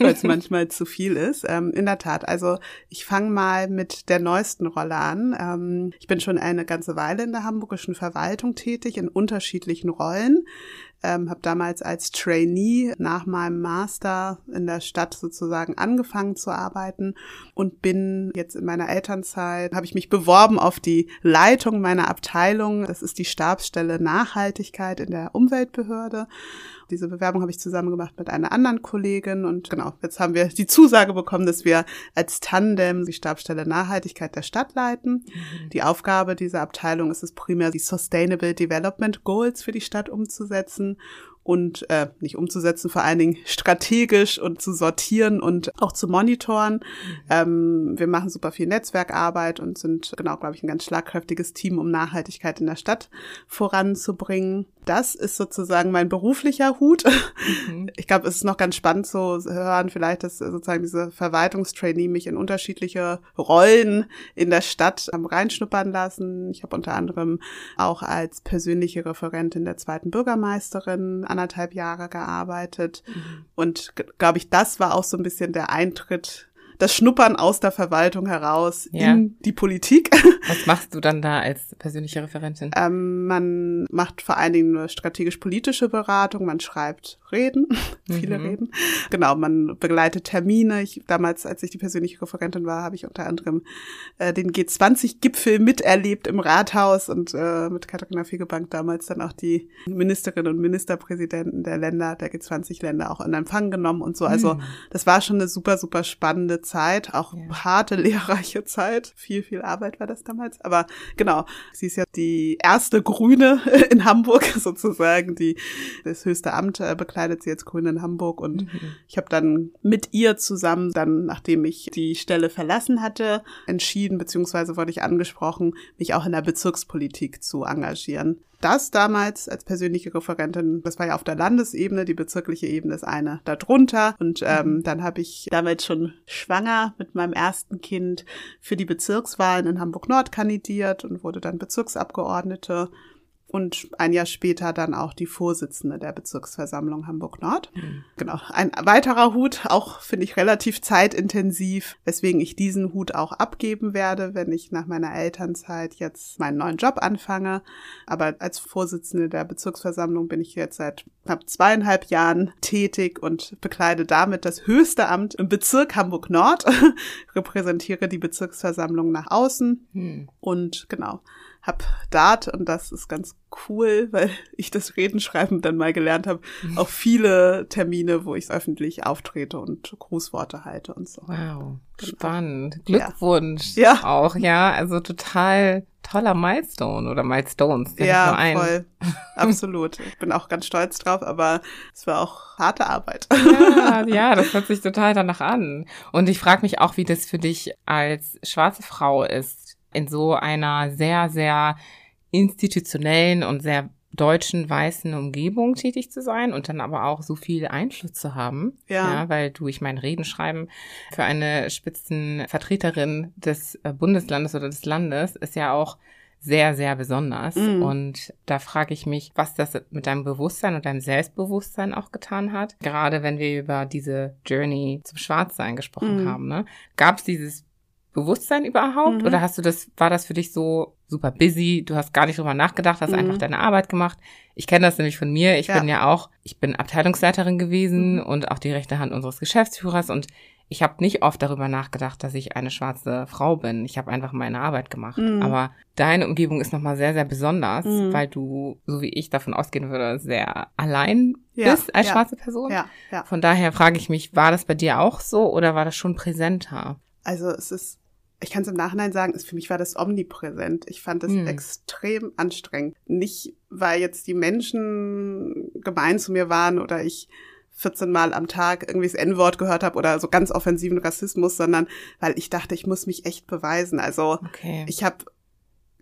weil es manchmal zu viel ist. Ähm, in der Tat, also ich fange mal mit der neuesten Rolle an. Ähm, ich bin schon eine ganze Weile in der hamburgischen Verwaltung tätig, in unterschiedlichen Rollen ähm, habe damals als Trainee nach meinem Master in der Stadt sozusagen angefangen zu arbeiten und bin jetzt in meiner Elternzeit, habe ich mich beworben auf die Leitung meiner Abteilung. Das ist die Stabsstelle Nachhaltigkeit in der Umweltbehörde. Diese Bewerbung habe ich zusammen gemacht mit einer anderen Kollegin und genau, jetzt haben wir die Zusage bekommen, dass wir als Tandem die Stabsstelle Nachhaltigkeit der Stadt leiten. Mhm. Die Aufgabe dieser Abteilung ist es primär, die Sustainable Development Goals für die Stadt umzusetzen und äh, nicht umzusetzen, vor allen Dingen strategisch und zu sortieren und auch zu monitoren. Ähm, wir machen super viel Netzwerkarbeit und sind genau, glaube ich, ein ganz schlagkräftiges Team, um Nachhaltigkeit in der Stadt voranzubringen. Das ist sozusagen mein beruflicher Hut. Mhm. Ich glaube, es ist noch ganz spannend zu hören, vielleicht, dass sozusagen diese Verwaltungstrainee mich in unterschiedliche Rollen in der Stadt reinschnuppern lassen. Ich habe unter anderem auch als persönliche Referentin der zweiten Bürgermeisterin anderthalb Jahre gearbeitet. Mhm. Und glaube ich, das war auch so ein bisschen der Eintritt das Schnuppern aus der Verwaltung heraus ja. in die Politik. Was machst du dann da als persönliche Referentin? Ähm, man macht vor allen Dingen strategisch-politische Beratung, man schreibt Reden, viele mhm. Reden. Genau, man begleitet Termine. Ich, damals, als ich die persönliche Referentin war, habe ich unter anderem äh, den G20-Gipfel miterlebt im Rathaus und äh, mit Katharina Fegebank damals dann auch die Ministerinnen und Ministerpräsidenten der Länder, der G20-Länder auch in Empfang genommen und so. Also mhm. das war schon eine super, super spannende Zeit, auch ja. harte, lehrreiche Zeit. Viel, viel Arbeit war das damals. Aber genau, sie ist ja die erste Grüne in Hamburg sozusagen, die das höchste Amt äh, bekleidet sie jetzt Grüne in Hamburg. Und mhm. ich habe dann mit ihr zusammen, dann nachdem ich die Stelle verlassen hatte, entschieden, beziehungsweise wurde ich angesprochen, mich auch in der Bezirkspolitik zu engagieren das damals als persönliche Referentin, das war ja auf der Landesebene, die bezirkliche Ebene ist eine darunter. Und ähm, mhm. dann habe ich damals schon schwanger mit meinem ersten Kind für die Bezirkswahlen in Hamburg Nord kandidiert und wurde dann Bezirksabgeordnete und ein Jahr später dann auch die Vorsitzende der Bezirksversammlung Hamburg-Nord. Mhm. Genau. Ein weiterer Hut, auch finde ich relativ zeitintensiv, weswegen ich diesen Hut auch abgeben werde, wenn ich nach meiner Elternzeit jetzt meinen neuen Job anfange. Aber als Vorsitzende der Bezirksversammlung bin ich jetzt seit knapp zweieinhalb Jahren tätig und bekleide damit das höchste Amt im Bezirk Hamburg-Nord, repräsentiere die Bezirksversammlung nach außen mhm. und genau hab Dart und das ist ganz cool, weil ich das Redenschreiben dann mal gelernt habe, auch viele Termine, wo ich öffentlich auftrete und Grußworte halte und so. Wow, genau. spannend. Glückwunsch ja. auch, ja, also total toller Milestone oder Milestones. Ja, voll. Absolut. Ich bin auch ganz stolz drauf, aber es war auch harte Arbeit. Ja, ja, das hört sich total danach an. Und ich frage mich auch, wie das für dich als schwarze Frau ist in so einer sehr, sehr institutionellen und sehr deutschen weißen Umgebung tätig zu sein und dann aber auch so viel Einfluss zu haben. Ja. ja weil du, ich mein Reden schreiben für eine Spitzenvertreterin des äh, Bundeslandes oder des Landes ist ja auch sehr, sehr besonders. Mm. Und da frage ich mich, was das mit deinem Bewusstsein und deinem Selbstbewusstsein auch getan hat. Gerade wenn wir über diese Journey zum Schwarzsein gesprochen mm. haben. Ne? Gab es dieses Bewusstsein überhaupt? Mhm. Oder hast du das, war das für dich so super busy? Du hast gar nicht drüber nachgedacht, hast mhm. einfach deine Arbeit gemacht. Ich kenne das nämlich von mir. Ich ja. bin ja auch, ich bin Abteilungsleiterin gewesen mhm. und auch die rechte Hand unseres Geschäftsführers und ich habe nicht oft darüber nachgedacht, dass ich eine schwarze Frau bin. Ich habe einfach meine Arbeit gemacht. Mhm. Aber deine Umgebung ist nochmal sehr, sehr besonders, mhm. weil du, so wie ich davon ausgehen würde, sehr allein ja, bist als ja, schwarze Person. Von daher frage ich mich, war das bei dir auch so oder war das schon präsenter? Also es ist ich kann es im Nachhinein sagen, für mich war das omnipräsent. Ich fand es hm. extrem anstrengend. Nicht, weil jetzt die Menschen gemein zu mir waren oder ich 14 Mal am Tag irgendwie das N-Wort gehört habe oder so ganz offensiven Rassismus, sondern weil ich dachte, ich muss mich echt beweisen. Also okay. ich habe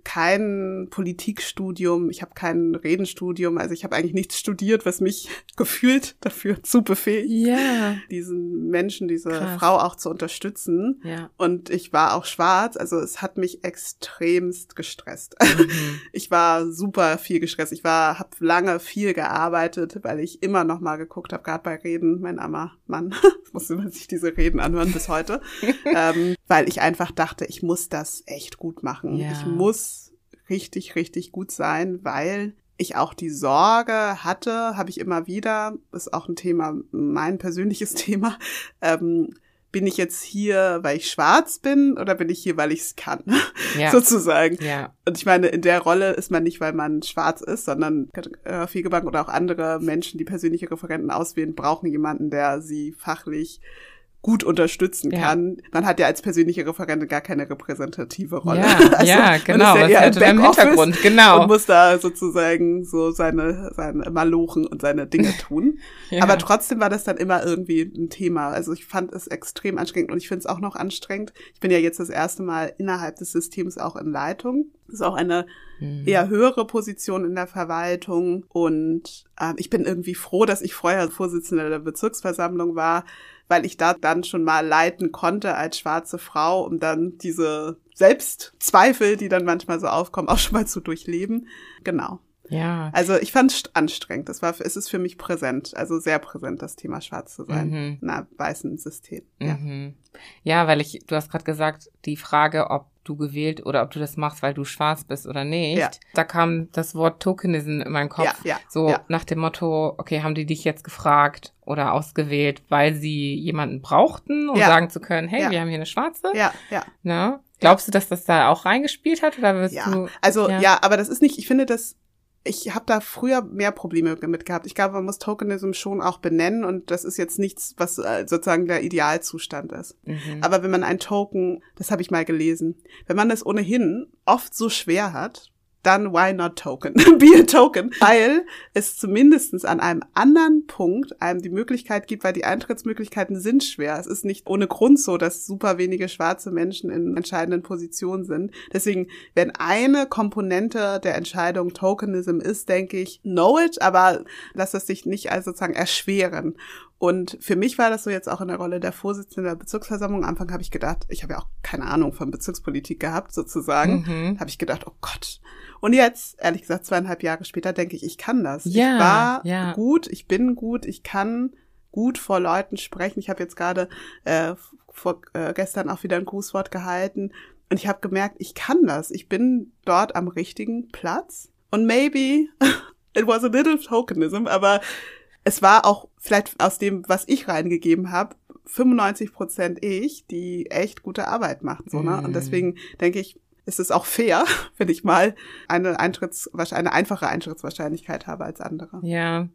kein Politikstudium, ich habe kein Redenstudium, also ich habe eigentlich nichts studiert, was mich gefühlt dafür zu befähigt, Ja. diesen Menschen, diese Krass. Frau auch zu unterstützen. Ja. Und ich war auch schwarz, also es hat mich extremst gestresst. Mhm. Ich war super viel gestresst. Ich war, habe lange viel gearbeitet, weil ich immer noch mal geguckt habe, gerade bei Reden, mein armer Mann, musste man sich diese Reden anhören bis heute, ähm, weil ich einfach dachte, ich muss das echt gut machen. Ja. Ich muss richtig, richtig gut sein, weil ich auch die Sorge hatte, habe ich immer wieder, ist auch ein Thema, mein persönliches Thema, ähm, bin ich jetzt hier, weil ich schwarz bin oder bin ich hier, weil ich es kann, Ja. sozusagen. Ja. Und ich meine, in der Rolle ist man nicht, weil man schwarz ist, sondern äh, Fegebank oder auch andere Menschen, die persönliche Referenten auswählen, brauchen jemanden, der sie fachlich gut unterstützen Ja. kann. Man hat ja als persönliche Referentin gar keine repräsentative Rolle. Ja, Also, ja, man ist genau. ja der im Hintergrund? Genau. Und muss da sozusagen so seine, seine Malochen und seine Dinge tun. Ja. Aber trotzdem war das dann immer irgendwie ein Thema. Also ich fand es extrem anstrengend und ich finde es auch noch anstrengend. Ich bin ja jetzt das erste Mal innerhalb des Systems auch in Leitung. Das ist auch eine Mhm. eher höhere Position in der Verwaltung. Und ähm, ich bin irgendwie froh, dass ich vorher Vorsitzende der Bezirksversammlung war, weil ich da dann schon mal leiten konnte als schwarze Frau, um dann diese Selbstzweifel, die dann manchmal so aufkommen, auch schon mal zu durchleben. Genau. Ja. Also ich fand es anstrengend. Das war, es ist für mich präsent, also sehr präsent, das Thema Schwarz zu sein Mhm. in einem weißen System. Ja. Mhm. Ja, weil ich, du hast gerade gesagt, die Frage, ob du gewählt oder ob du das machst, weil du schwarz bist oder nicht. Ja. Da kam das Wort Tokenism in meinen Kopf. Ja, ja, so nach dem Motto, okay, haben die dich jetzt gefragt oder ausgewählt, weil sie jemanden brauchten, um sagen zu können, hey, wir haben hier eine Schwarze. Ja, ja. Ne? Glaubst du, dass das da auch reingespielt hat oder wirst Ja, du? also ja. ja. aber das ist nicht, ich finde das, ich habe da früher mehr Probleme mit gehabt. Ich glaube, man muss Tokenism schon auch benennen und das ist jetzt nichts, was äh, sozusagen der Idealzustand ist. Mhm. Aber wenn man ein Token, das habe ich mal gelesen, wenn man es ohnehin oft so schwer hat, dann why not token? Be a token. Weil es zumindestens an einem anderen Punkt einem die Möglichkeit gibt, weil die Eintrittsmöglichkeiten sind schwer. Es ist nicht ohne Grund so, dass super wenige schwarze Menschen in entscheidenden Positionen sind. Deswegen, wenn eine Komponente der Entscheidung Tokenism ist, denke ich, know it, aber lass es sich nicht als sozusagen erschweren. Und für mich war das so jetzt auch in der Rolle der Vorsitzenden der Bezirksversammlung. Am Anfang habe ich gedacht, ich habe ja auch keine Ahnung von Bezirkspolitik gehabt, sozusagen. Mhm. Habe ich gedacht, oh Gott. Und jetzt, ehrlich gesagt, zweieinhalb Jahre später, denke ich, ich kann das. Ja, ich war ja. gut, ich bin gut, ich kann gut vor Leuten sprechen. Ich habe jetzt gerade äh, vor äh, gestern auch wieder ein Grußwort gehalten und ich habe gemerkt, ich kann das. Ich bin dort am richtigen Platz. Und maybe it was a little tokenism, aber es war auch vielleicht aus dem, was ich reingegeben habe, 95 Prozent ich, die echt gute Arbeit macht. So, ne? Mm. Und deswegen denke ich, ist es auch fair, wenn ich mal eine Eintritts, eine einfache Eintrittswahrscheinlichkeit habe als andere. Ja.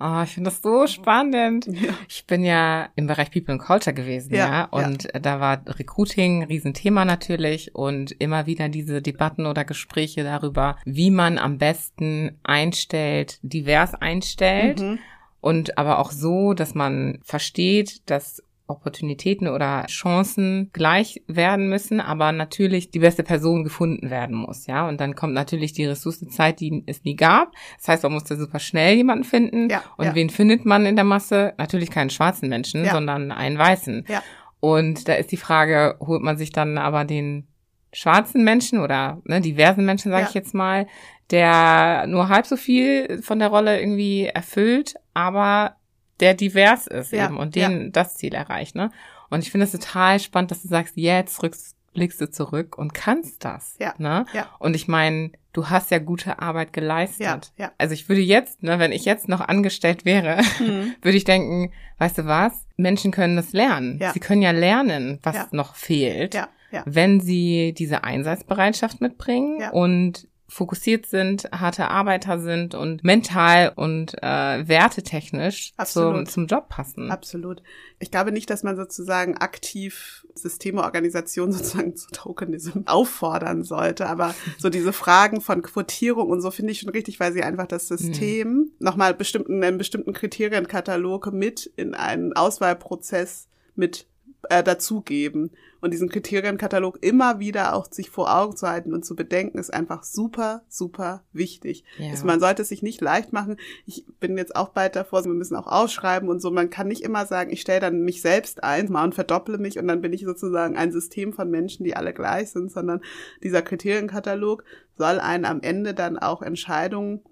Oh, ich finde das so spannend. Ja. Ich bin ja im Bereich People and Culture gewesen, ja. Ja, Und da war Recruiting ein Riesenthema natürlich und immer wieder diese Debatten oder Gespräche darüber, wie man am besten einstellt, divers einstellt. Mhm. Und aber auch so, dass man versteht, dass Opportunitäten oder Chancen gleich werden müssen, aber natürlich die beste Person gefunden werden muss, ja. Und dann kommt natürlich die Ressourcenzeit, die es nie gab. Das heißt, man musste super schnell jemanden finden. Ja, Und ja. wen findet man in der Masse? Natürlich keinen schwarzen Menschen, Ja. sondern einen weißen. Ja. Und da ist die Frage, holt man sich dann aber den schwarzen Menschen oder ne, diversen Menschen, sage Ja. ich jetzt mal, der nur halb so viel von der Rolle irgendwie erfüllt, aber der divers ist Ja, eben und den das Ziel erreicht. Ne? Und ich finde es total spannend, dass du sagst, jetzt rückst, blickst du zurück und kannst das. Ja, Ne? ja. Und ich meine, du hast ja gute Arbeit geleistet. Ja, ja. Also ich würde jetzt, ne, wenn ich jetzt noch angestellt wäre, Mhm. würde ich denken, weißt du was? Menschen können das lernen. Ja. Sie können ja lernen, was Ja. noch fehlt, Ja, ja. wenn sie diese Einsatzbereitschaft mitbringen Ja. und fokussiert sind, harte Arbeiter sind und mental und äh, wertetechnisch zum, Absolut. zum Job passen. Absolut. Ich glaube nicht, dass man sozusagen aktiv Systeme, Organisationen sozusagen zu Tokenism auffordern sollte, aber so diese Fragen von Quotierung und so finde ich schon richtig, weil sie einfach das System nochmal bestimmten, einen bestimmten Kriterienkatalog mit in einen Auswahlprozess mit äh, dazugeben. Und diesen Kriterienkatalog immer wieder auch sich vor Augen zu halten und zu bedenken, ist einfach super, super wichtig. Ja. Also man sollte es sich nicht leicht machen. Ich bin jetzt auch bald davor, wir müssen auch ausschreiben und so. Man kann nicht immer sagen, ich stelle dann mich selbst ein mal und verdopple mich und dann bin ich sozusagen ein System von Menschen, die alle gleich sind, sondern dieser Kriterienkatalog soll einen am Ende dann auch Entscheidungen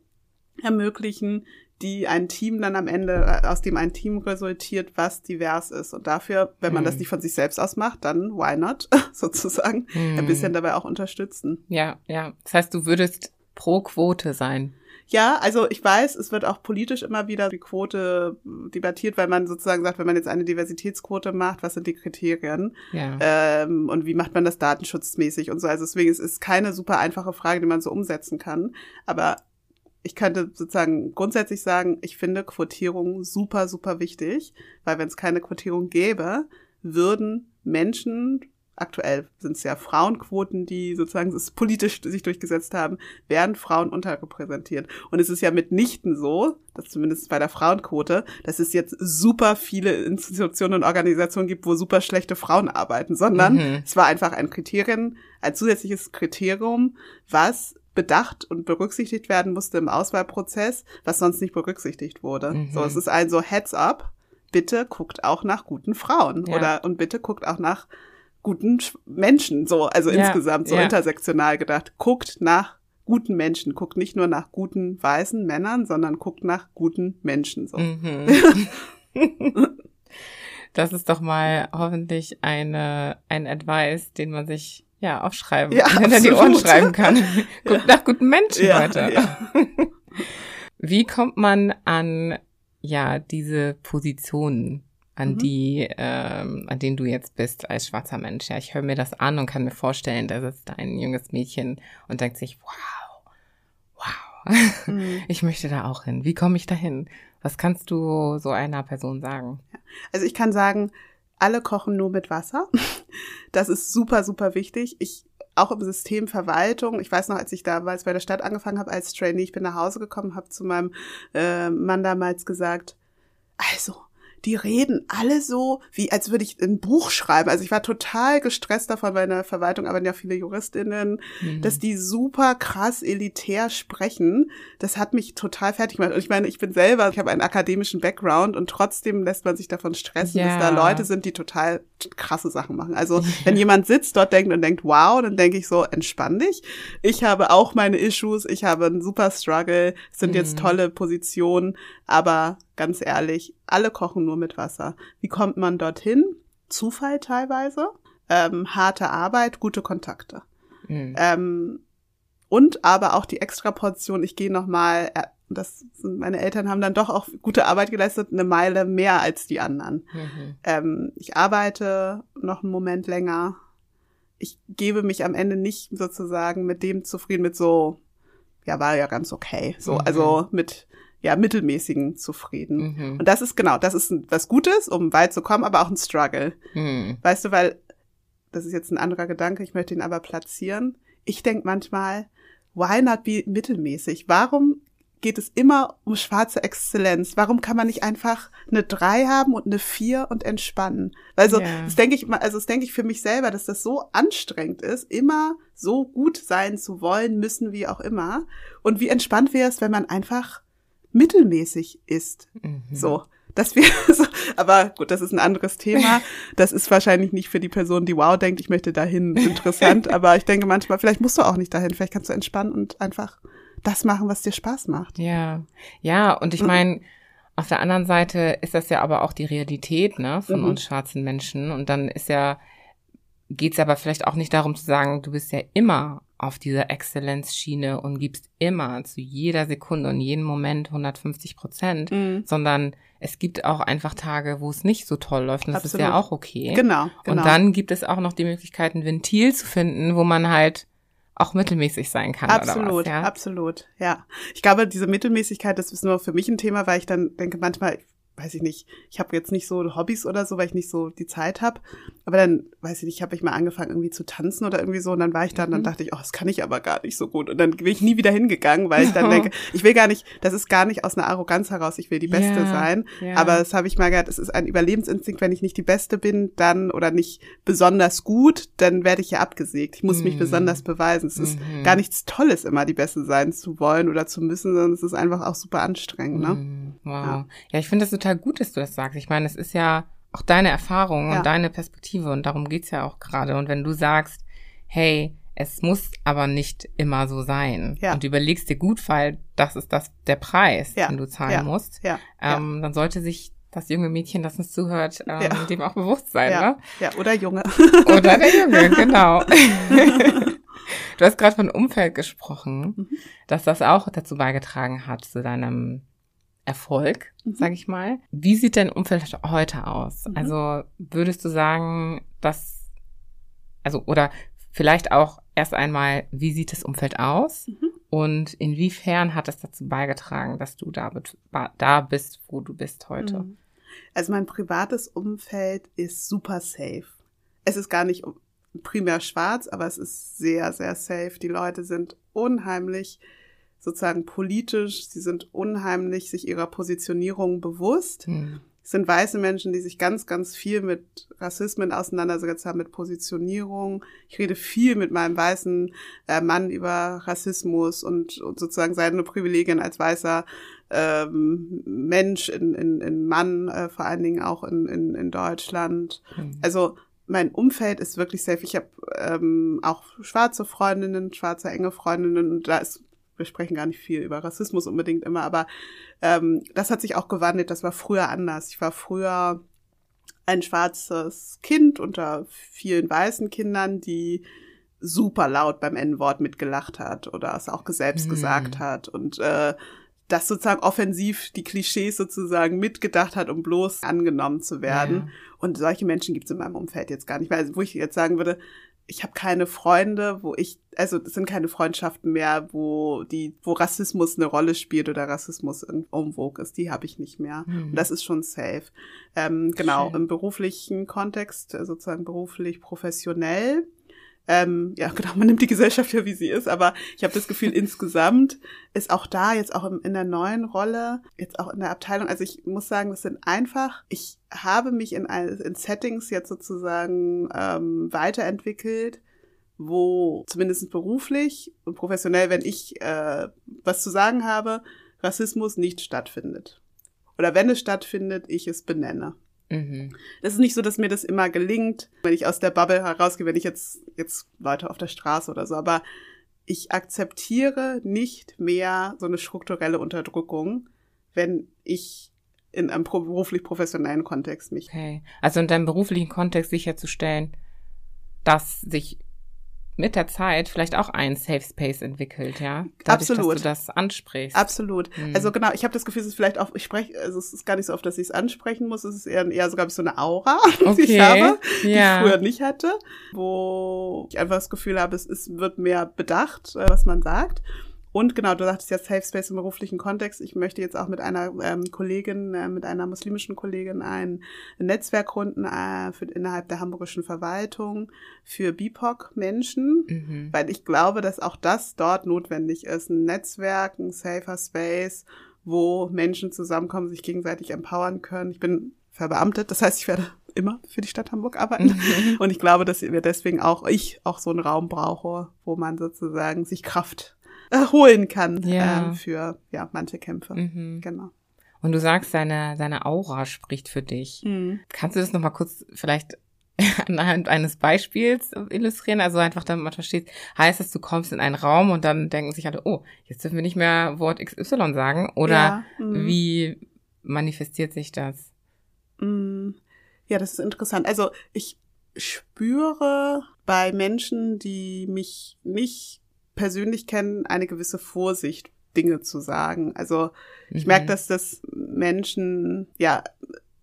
ermöglichen, die ein Team dann am Ende, aus dem ein Team resultiert, was divers ist. Und dafür, wenn man hm. das nicht von sich selbst aus macht, dann why not, sozusagen, hm. ein bisschen dabei auch unterstützen. Ja, ja. Das heißt, du würdest pro Quote sein. Ja, also ich weiß, es wird auch politisch immer wieder die Quote debattiert, weil man sozusagen sagt, wenn man jetzt eine Diversitätsquote macht, was sind die Kriterien ja. ähm, und wie macht man das datenschutzmäßig und so. Also deswegen ist es keine super einfache Frage, die man so umsetzen kann. Aber ich könnte sozusagen grundsätzlich sagen, ich finde Quotierung super, super wichtig, weil wenn es keine Quotierung gäbe, würden Menschen, aktuell sind es ja Frauenquoten, die sozusagen es politisch sich durchgesetzt haben, werden Frauen unterrepräsentiert. Und es ist ja mitnichten so, dass zumindest bei der Frauenquote, dass es jetzt super viele Institutionen und Organisationen gibt, wo super schlechte Frauen arbeiten, sondern mhm. es war einfach ein Kriterium, ein zusätzliches Kriterium, was bedacht und berücksichtigt werden musste im Auswahlprozess, was sonst nicht berücksichtigt wurde. Mhm. So, es ist ein so Heads up, bitte guckt auch nach guten Frauen ja. oder und bitte guckt auch nach guten Menschen, so, also ja. insgesamt so ja. intersektional gedacht. Guckt nach guten Menschen, guckt nicht nur nach guten weißen Männern, sondern guckt nach guten Menschen, so. Mhm. das ist doch mal hoffentlich eine, ein Advice, den man sich ja, aufschreiben, ja, hinter die Ohren schreiben kann. Guckt nach guten Menschen, ja, Leute. Ja. Wie kommt man an ja diese Positionen, an mhm. die, ähm, an denen du jetzt bist als schwarzer Mensch? Ja, ich höre mir das an und kann mir vorstellen, da sitzt ein junges Mädchen und denkt sich, wow, wow, mhm. ich möchte da auch hin. Wie komme ich da hin? Was kannst du so einer Person sagen? Also ich kann sagen, alle kochen nur mit Wasser. Das ist super, super wichtig. Ich auch im System Verwaltung. Ich weiß noch, als ich damals bei der Stadt angefangen habe als Trainee, ich bin nach Hause gekommen, habe zu meinem äh, Mann damals gesagt, also die reden alle so, wie als würde ich ein Buch schreiben. Also ich war total gestresst davon, bei einer Verwaltung arbeiten ja viele JuristInnen, mhm. dass die super krass elitär sprechen. Das hat mich total fertig gemacht. Und ich meine, ich bin selber, ich habe einen akademischen Background und trotzdem lässt man sich davon stressen, ja. dass da Leute sind, die total krasse Sachen machen. Also wenn jemand sitzt dort denkt und denkt, wow, dann denke ich so, entspann dich. Ich habe auch meine Issues, ich habe einen super Struggle, es sind mhm. jetzt tolle Positionen, aber ganz ehrlich, alle kochen nur mit Wasser. Wie kommt man dorthin? Zufall teilweise, ähm, harte Arbeit, gute Kontakte. Mhm. Ähm, und aber auch die Extraportion, ich gehe nochmal, äh, das sind, meine Eltern haben dann doch auch gute Arbeit geleistet, eine Meile mehr als die anderen. Mhm. Ähm, ich arbeite noch einen Moment länger. Ich gebe mich am Ende nicht sozusagen mit dem zufrieden, mit so, ja, war ja ganz okay. So, mhm. also mit ja, mittelmäßigen zufrieden. Mhm. Und das ist genau, das ist was Gutes, um weit zu kommen, aber auch ein Struggle. Mhm. Weißt du, weil, das ist jetzt ein anderer Gedanke, ich möchte ihn aber platzieren. Ich denke manchmal, why not be mittelmäßig? Warum geht es immer um schwarze Exzellenz? Warum kann man nicht einfach eine drei haben und eine vier und entspannen? Also, yeah. das denke ich, also das denke ich für mich selber, dass das so anstrengend ist, immer so gut sein zu wollen, müssen, wie auch immer. Und wie entspannt wäre es, wenn man einfach mittelmäßig ist. Mhm. So. Das wäre so, aber gut, das ist ein anderes Thema. Das ist wahrscheinlich nicht für die Person, die wow denkt, ich möchte dahin, interessant. aber ich denke manchmal, vielleicht musst du auch nicht dahin. Vielleicht kannst du entspannen und einfach das machen, was dir Spaß macht. Ja, ja. Und ich meine, auf der anderen Seite ist das ja aber auch die Realität, ne, von mhm. uns schwarzen Menschen. Und dann ist ja, geht's aber vielleicht auch nicht darum zu sagen, du bist ja immer auf dieser Exzellenzschiene und gibst immer zu jeder Sekunde und jedem Moment 150 Prozent, mhm. sondern es gibt auch einfach Tage, wo es nicht so toll läuft und das Absolut. ist ja auch okay. Genau, genau. Und dann gibt es auch noch die Möglichkeit, ein Ventil zu finden, wo man halt auch mittelmäßig sein kann. Absolut, was, ja? absolut, ja. Ich glaube, diese Mittelmäßigkeit, das ist nur für mich ein Thema, weil ich dann denke manchmal, weiß ich nicht, ich habe jetzt nicht so Hobbys oder so, weil ich nicht so die Zeit habe. Aber dann, weiß ich nicht, habe ich mal angefangen irgendwie zu tanzen oder irgendwie so und dann war ich da und dann mhm. dachte ich, oh, das kann ich aber gar nicht so gut. Und dann bin ich nie wieder hingegangen, weil ich dann denke, ich will gar nicht, das ist gar nicht aus einer Arroganz heraus, ich will die Beste ja, sein. Ja. Aber das habe ich mal gehört, es ist ein Überlebensinstinkt, wenn ich nicht die Beste bin, dann oder nicht besonders gut, dann werde ich ja abgesägt. Ich muss mhm. mich besonders beweisen. Es ist mhm. gar nichts Tolles, immer die Beste sein zu wollen oder zu müssen, sondern es ist einfach auch super anstrengend. Ne? Mhm. Wow. Ja, ja ich finde das total gut, dass du das sagst. Ich meine, es ist ja auch deine Erfahrung ja. und deine Perspektive und darum geht's ja auch gerade. Und wenn du sagst, hey, es muss aber nicht immer so sein. Ja. Und du überlegst dir gut, weil das ist das der Preis, ja. den du zahlen ja. musst. Ja. Ähm, dann sollte sich das junge Mädchen, das uns zuhört, ähm, dem auch bewusst sein, ja. ne? Ja, oder Junge. Oder der Junge, genau. du hast gerade von Umfeld gesprochen, mhm. dass das auch dazu beigetragen hat zu deinem Erfolg, mhm. sag ich mal. Wie sieht dein Umfeld heute aus? Mhm. Also würdest du sagen, dass, also, oder vielleicht auch erst einmal, wie sieht das Umfeld aus? Mhm. Und inwiefern hat es dazu beigetragen, dass du da, da bist, wo du bist heute? Mhm. Also mein privates Umfeld ist super safe. Es ist gar nicht primär schwarz, aber es ist sehr, sehr safe. Die Leute sind unheimlich sozusagen politisch, sie sind unheimlich sich ihrer Positionierung bewusst. Mhm. Es sind weiße Menschen, die sich ganz, ganz viel mit Rassismen auseinandergesetzt haben, mit Positionierung. Ich rede viel mit meinem weißen äh, Mann über Rassismus und, und sozusagen seine Privilegien als weißer ähm, Mensch, in, in, in Mann, äh, vor allen Dingen auch in, in, in Deutschland. Mhm. Also mein Umfeld ist wirklich safe. Ich habe ähm, auch schwarze Freundinnen, schwarze enge Freundinnen und da ist wir sprechen gar nicht viel über Rassismus unbedingt immer, aber ähm, das hat sich auch gewandelt. Das war früher anders. Ich war früher ein schwarzes Kind unter vielen weißen Kindern, die super laut beim N-Wort mitgelacht hat oder es auch selbst mhm. gesagt hat und äh, das sozusagen offensiv die Klischees sozusagen mitgedacht hat, um bloß angenommen zu werden. Ja. Und solche Menschen gibt es in meinem Umfeld jetzt gar nicht mehr. Also wo ich jetzt sagen würde, ich habe keine Freunde, wo ich, also es sind keine Freundschaften mehr, wo die, wo Rassismus eine Rolle spielt oder Rassismus in vogue ist, die habe ich nicht mehr. Mhm. Und das ist schon safe. Ähm, genau, Schön. im beruflichen Kontext, äh, sozusagen beruflich, professionell ähm, ja, genau, man nimmt die Gesellschaft ja, wie sie ist, aber ich habe das Gefühl, insgesamt ist auch da, jetzt auch in der neuen Rolle, jetzt auch in der Abteilung, also ich muss sagen, das sind einfach, ich habe mich in, in Settings jetzt sozusagen ähm, weiterentwickelt, wo zumindest beruflich und professionell, wenn ich äh, was zu sagen habe, Rassismus nicht stattfindet. Oder wenn es stattfindet, ich es benenne. Mhm. Das ist nicht so, dass mir das immer gelingt, wenn ich aus der Bubble herausgehe, wenn ich jetzt, jetzt Leute auf der Straße oder so, aber ich akzeptiere nicht mehr so eine strukturelle Unterdrückung, wenn ich in einem beruflich professionellen Kontext mich. Okay. Also in deinem beruflichen Kontext sicherzustellen, dass sich mit der Zeit vielleicht auch ein Safe Space entwickelt, ja? Dadurch, Absolut. Dass du das ansprichst. Absolut. Hm. Also genau, ich habe das Gefühl, es ist vielleicht auch, ich spreche, also es ist gar nicht so oft, dass ich es ansprechen muss, es ist eher, eher so, glaube ich, so eine Aura, okay. die ich habe, die ja. ich früher nicht hatte, wo ich einfach das Gefühl habe, es ist, wird mehr bedacht, äh, was man sagt. Und genau, du sagtest ja Safe Space im beruflichen Kontext. Ich möchte jetzt auch mit einer ähm, Kollegin, äh, mit einer muslimischen Kollegin ein Netzwerk gründen äh, für, innerhalb der hamburgischen Verwaltung für BIPOC-Menschen, mhm. weil ich glaube, dass auch das dort notwendig ist. Ein Netzwerk, ein safer Space, wo Menschen zusammenkommen, sich gegenseitig empowern können. Ich bin verbeamtet, das heißt, ich werde immer für die Stadt Hamburg arbeiten. Mhm. Und ich glaube, dass wir deswegen auch, ich auch so einen Raum brauche, wo man sozusagen sich Kraft holen kann ja. ähm, für ja, manche Kämpfe. Mhm. Genau. Und du sagst, seine, seine Aura spricht für dich. Mhm. Kannst du das nochmal kurz vielleicht anhand eines Beispiels illustrieren? Also einfach, damit man versteht, heißt es, du kommst in einen Raum und dann denken sich alle, oh, jetzt dürfen wir nicht mehr Wort XY sagen? Oder ja, mhm. wie manifestiert sich das? Mhm. Ja, das ist interessant. Also ich spüre bei Menschen, die mich nicht persönlich kennen, eine gewisse Vorsicht, Dinge zu sagen. Also ich mhm. merke, dass das Menschen, ja,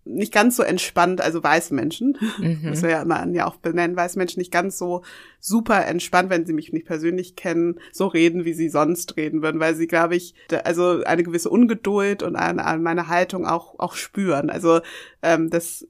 nicht ganz so entspannt, also weiße Menschen, Mhm. das wir ja immer ja auch benennen, weiße Menschen nicht ganz so super entspannt, wenn sie mich nicht persönlich kennen, so reden, wie sie sonst reden würden, weil sie, glaube ich, da, also eine gewisse Ungeduld und an, an meine Haltung auch, auch spüren. Also ähm, das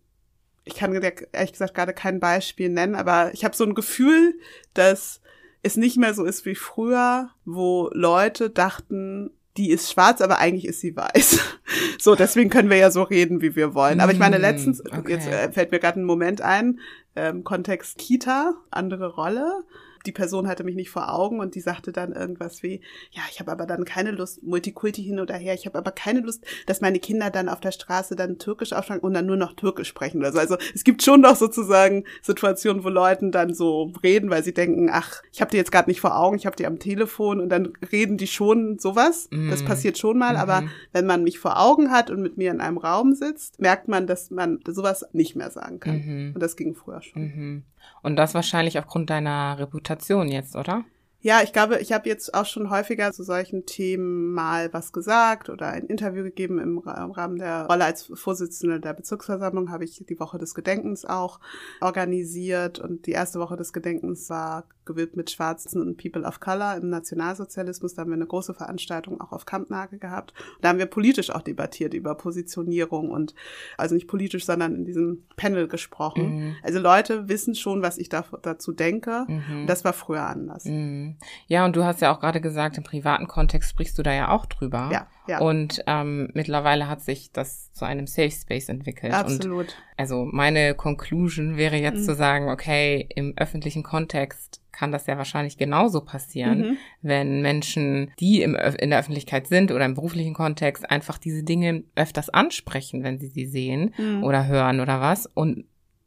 ich kann ehrlich gesagt gerade kein Beispiel nennen, aber ich habe so ein Gefühl, dass es nicht mehr so ist wie früher, wo Leute dachten, die ist schwarz, aber eigentlich ist sie weiß. So, deswegen können wir ja so reden, wie wir wollen. Aber ich meine, Mm, letztens, okay. jetzt äh, fällt mir gerade ein Moment ein, ähm, Kontext Kita, andere Rolle. Die Person hatte mich nicht vor Augen und die sagte dann irgendwas wie, ja, ich habe aber dann keine Lust, Multikulti hin oder her, ich habe aber keine Lust, dass meine Kinder dann auf der Straße dann Türkisch aufschlagen und dann nur noch Türkisch sprechen oder so. Also es gibt schon noch sozusagen Situationen, wo Leuten dann so reden, weil sie denken, ach, ich habe die jetzt gerade nicht vor Augen, ich habe die am Telefon und dann reden die schon sowas. Das Mhm. passiert schon mal, aber Mhm. wenn man mich vor Augen hat und mit mir in einem Raum sitzt, merkt man, dass man sowas nicht mehr sagen kann. Mhm. Und das ging früher schon. Mhm. Und das wahrscheinlich aufgrund deiner Reputation jetzt, oder? Ja, ich glaube, ich habe jetzt auch schon häufiger zu solchen Themen mal was gesagt oder ein Interview gegeben im, Ra- im Rahmen der Rolle als Vorsitzende der Bezirksversammlung habe ich die Woche des Gedenkens auch organisiert und die erste Woche des Gedenkens war gewidmet Schwarzen und People of Color im Nationalsozialismus. Da haben wir eine große Veranstaltung auch auf Kampnagel gehabt. Da haben wir politisch auch debattiert über Positionierung und also nicht politisch, sondern in diesem Panel gesprochen. Mhm. Also Leute wissen schon, was ich da, dazu denke. Mhm. Das war früher anders. Mhm. Ja, und du hast ja auch gerade gesagt, im privaten Kontext sprichst du da ja auch drüber. Ja, ja. Und ähm, mittlerweile hat sich das zu einem Safe Space entwickelt. Und Absolut. also meine Conclusion wäre jetzt Mhm. zu sagen, okay, im öffentlichen Kontext kann das ja wahrscheinlich genauso passieren, Mhm. wenn Menschen, die im, in der Öffentlichkeit sind oder im beruflichen Kontext, einfach diese Dinge öfters ansprechen, wenn sie sie sehen Mhm. oder hören oder was. Und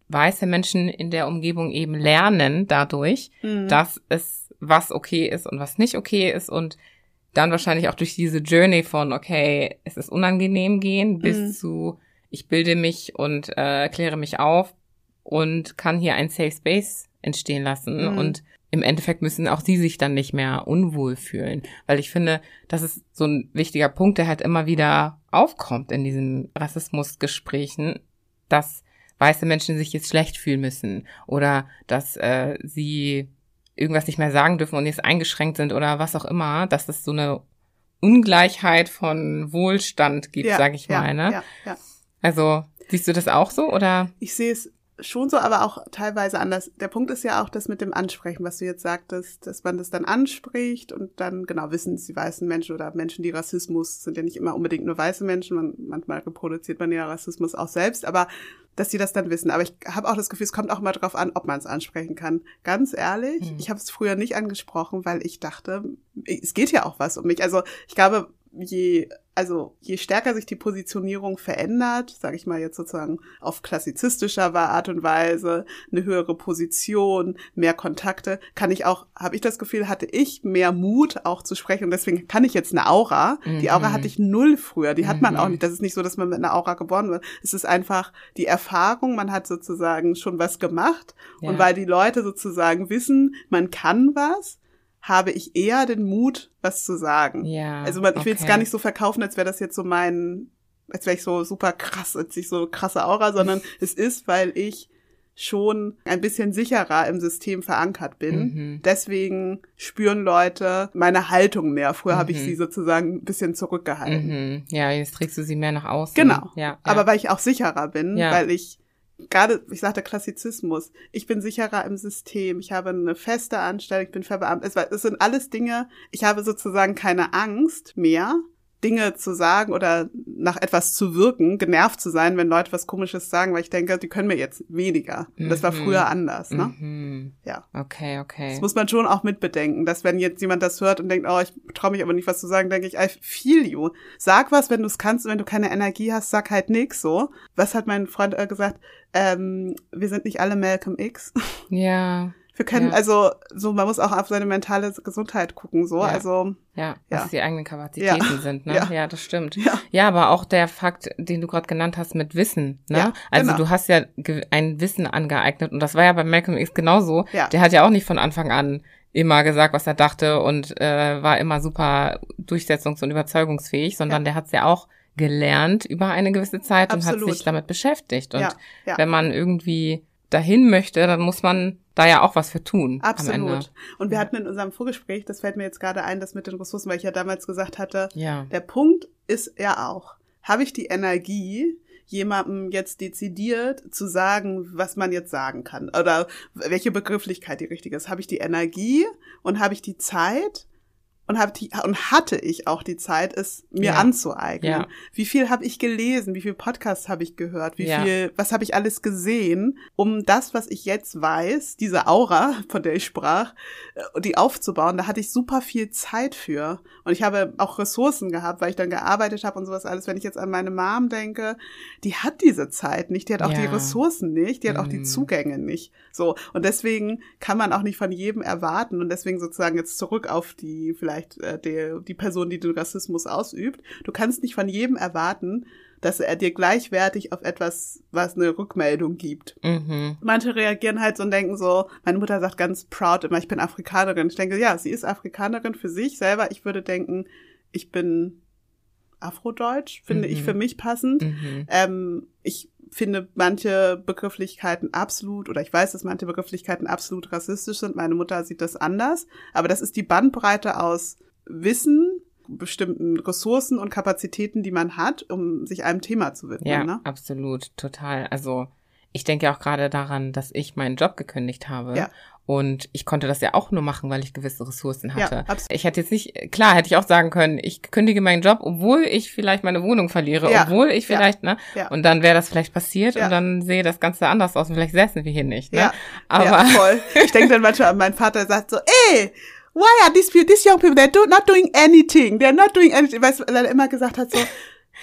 weiße Menschen in der Umgebung eben lernen dadurch, Mhm. dass es was okay ist und was nicht okay ist und dann wahrscheinlich auch durch diese Journey von, okay, es ist unangenehm gehen, bis Mhm. zu, ich bilde mich und äh, kläre mich auf und kann hier ein Safe Space entstehen lassen. Mhm. Und im Endeffekt müssen auch sie sich dann nicht mehr unwohl fühlen. Weil ich finde, das ist so ein wichtiger Punkt, der halt immer wieder aufkommt in diesen Rassismusgesprächen, dass weiße Menschen sich jetzt schlecht fühlen müssen oder dass äh, sie irgendwas nicht mehr sagen dürfen und jetzt eingeschränkt sind oder was auch immer, dass es so eine Ungleichheit von Wohlstand gibt, ja, sag ich ja, mal. Ne? Ja, ja. Also siehst du das auch so oder? Ich sehe es schon so, aber auch teilweise anders. Der Punkt ist ja auch das mit dem Ansprechen, was du jetzt sagtest, dass man das dann anspricht und dann genau wissen es die weißen Menschen oder Menschen, die Rassismus sind ja nicht immer unbedingt nur weiße Menschen, man, manchmal reproduziert man ja Rassismus auch selbst, aber dass die das dann wissen. Aber ich habe auch das Gefühl, es kommt auch mal drauf an, ob man es ansprechen kann. Ganz ehrlich, Mhm. ich habe es früher nicht angesprochen, weil ich dachte, es geht ja auch was um mich. Also ich glaube, je also je stärker sich die Positionierung verändert, sage ich mal jetzt sozusagen auf klassizistischer Art und Weise, eine höhere Position, mehr Kontakte, kann ich auch, habe ich das Gefühl, hatte ich mehr Mut auch zu sprechen und deswegen kann ich jetzt eine Aura. Die Aura Mhm. hatte ich null früher, die hat man Mhm. auch nicht. Das ist nicht so, dass man mit einer Aura geboren wird. Es ist einfach die Erfahrung, man hat sozusagen schon was gemacht und Ja. weil die Leute sozusagen wissen, man kann was, habe ich eher den Mut, was zu sagen. Ja. Also man, ich will es okay. gar nicht so verkaufen, als wäre das jetzt so mein, als wäre ich so super krass, als ich so krasse Aura, sondern es ist, weil ich schon ein bisschen sicherer im System verankert bin. Mhm. Deswegen spüren Leute meine Haltung mehr. Früher habe ich Mhm. sie sozusagen ein bisschen zurückgehalten. Mhm. Ja, jetzt trägst du sie mehr nach außen. Genau. Ja. ja. Aber weil ich auch sicherer bin, Ja. weil ich gerade, ich sagte Klassizismus, ich bin sicherer im System, ich habe eine feste Anstellung, ich bin verbeamtet. Es, es sind alles Dinge, ich habe sozusagen keine Angst mehr, Dinge zu sagen oder nach etwas zu wirken, genervt zu sein, wenn Leute was Komisches sagen, weil ich denke, die können mir jetzt weniger. Und Das war Mhm. früher anders, ne? Mhm. Ja. Okay, okay. Das muss man schon auch mitbedenken, dass wenn jetzt jemand das hört und denkt, oh, ich traue mich aber nicht, was zu sagen, denke ich, I feel you. Sag was, wenn du es kannst und wenn du keine Energie hast, sag halt nix so. Was hat mein Freund äh, gesagt? Ähm, wir sind nicht alle Malcolm X. ja, Wir können, Ja. also, so, man muss auch auf seine mentale Gesundheit gucken, so. Ja. Also, ja, Ja. was die eigenen Kapazitäten Ja. sind, ne? Ja. Ja, das stimmt. Ja. Ja, aber auch der Fakt, den du gerade genannt hast mit Wissen, ne? Ja, also genau. du hast ja ein Wissen angeeignet und das war ja bei Malcolm X genauso. Ja. Der hat ja auch nicht von Anfang an immer gesagt, was er dachte und äh, war immer super durchsetzungs- und überzeugungsfähig, sondern der hat es ja auch gelernt über eine gewisse Zeit Absolut. und hat sich damit beschäftigt. Und Ja, ja. wenn man irgendwie dahin möchte, dann muss man da ja auch was für tun. Absolut. Und wir hatten in unserem Vorgespräch, das fällt mir jetzt gerade ein, das mit den Ressourcen, weil ich ja damals gesagt hatte, Ja. der Punkt ist ja auch, habe ich die Energie, jemandem jetzt dezidiert zu sagen, was man jetzt sagen kann oder welche Begrifflichkeit die richtige ist. Habe ich die Energie und habe ich die Zeit und, hab die, und hatte ich auch die Zeit, es mir Ja. anzueignen. Ja. Wie viel habe ich gelesen? Wie viel Podcasts habe ich gehört? Wie Ja. viel, was habe ich alles gesehen, um das, was ich jetzt weiß, diese Aura, von der ich sprach, äh, die aufzubauen? Da hatte ich super viel Zeit für. Und ich habe auch Ressourcen gehabt, weil ich dann gearbeitet habe und sowas alles. Wenn ich jetzt an meine Mom denke, die hat diese Zeit nicht, die hat auch die Ressourcen nicht, die hat auch die Mhm. Zugänge nicht. So. Und deswegen kann man auch nicht von jedem erwarten und deswegen sozusagen jetzt zurück auf die, vielleicht, äh, die, die Person, die den Rassismus ausübt. Du kannst nicht von jedem erwarten, dass er dir gleichwertig auf etwas, was eine Rückmeldung gibt. Mhm. Manche reagieren halt so und denken so, meine Mutter sagt ganz proud immer, ich bin Afrikanerin. Ich denke, ja, sie ist Afrikanerin für sich selber. Ich würde denken, ich bin Afrodeutsch, finde Mhm. ich für mich passend. Mhm. Ähm, ich finde manche Begrifflichkeiten absolut, oder ich weiß, dass manche Begrifflichkeiten absolut rassistisch sind. Meine Mutter sieht das anders. Aber das ist die Bandbreite aus Wissen, bestimmten Ressourcen und Kapazitäten, die man hat, um sich einem Thema zu widmen. Ja, Ne? absolut, total. Also ich denke auch gerade daran, dass ich meinen Job gekündigt habe. Ja. Und ich konnte das ja auch nur machen, weil ich gewisse Ressourcen Ja, hatte. absolut. ich hätte jetzt nicht, klar, hätte ich auch sagen können, ich kündige meinen Job, obwohl ich vielleicht meine Wohnung verliere, Ja, obwohl ich ja, vielleicht, ne? ja. Und dann wäre das vielleicht passiert Ja. und dann sehe das Ganze anders aus und vielleicht säßen wir hier nicht, ne? Ja, Aber ja, voll. Ich denke dann manchmal an meinen Vater, der sagt so, ey, why are these people, these young people, they're do, not doing anything, they're not doing anything. Weil er immer gesagt hat so,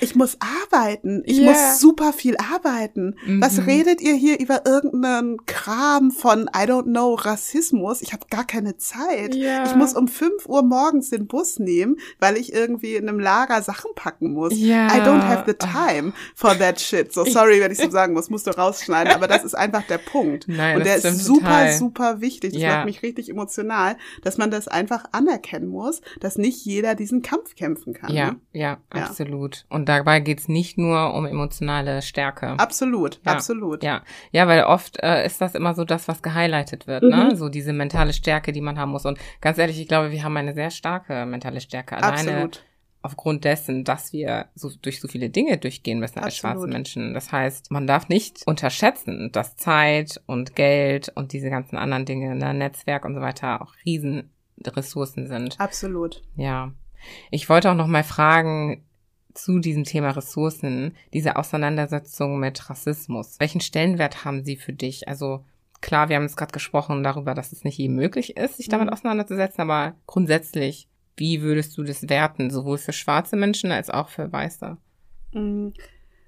ich muss arbeiten, ich Ja. muss super viel arbeiten. Was Mhm. redet ihr hier über irgendeinen Kram von, I don't know, Rassismus? Ich habe gar keine Zeit. Ja. Ich muss um 5 Uhr morgens den Bus nehmen, weil ich irgendwie in einem Lager Sachen packen muss. Ja. I don't have the time for that shit. So sorry, wenn ich so sagen muss, musst du rausschneiden, aber das ist einfach der Punkt. Nein, Und der ist super, total. super wichtig. Das macht mich richtig emotional, dass man das einfach anerkennen muss, dass nicht jeder diesen Kampf kämpfen kann. ja, Ne? ja, Ja. absolut. Und dabei geht's nicht nur um emotionale Stärke. Absolut, Ja, absolut. Ja, ja, weil oft äh, ist das immer so das, was gehighlightet wird, ne? Mhm. So diese mentale Stärke, die man haben muss. Und ganz ehrlich, ich glaube, wir haben eine sehr starke mentale Stärke. Alleine Absolut. aufgrund dessen, dass wir so durch so viele Dinge durchgehen müssen als Absolut. schwarze Menschen. Das heißt, man darf nicht unterschätzen, dass Zeit und Geld und diese ganzen anderen Dinge, ne, Netzwerk und so weiter auch Riesenressourcen sind. Absolut. Ja. Ich wollte auch noch mal fragen zu diesem Thema Ressourcen, diese Auseinandersetzung mit Rassismus. Welchen Stellenwert haben sie für dich? Also klar, wir haben jetzt gerade gesprochen darüber, dass es nicht jedem möglich ist, sich damit Mhm. auseinanderzusetzen, aber grundsätzlich, wie würdest du das werten, sowohl für schwarze Menschen als auch für Weiße? Mm,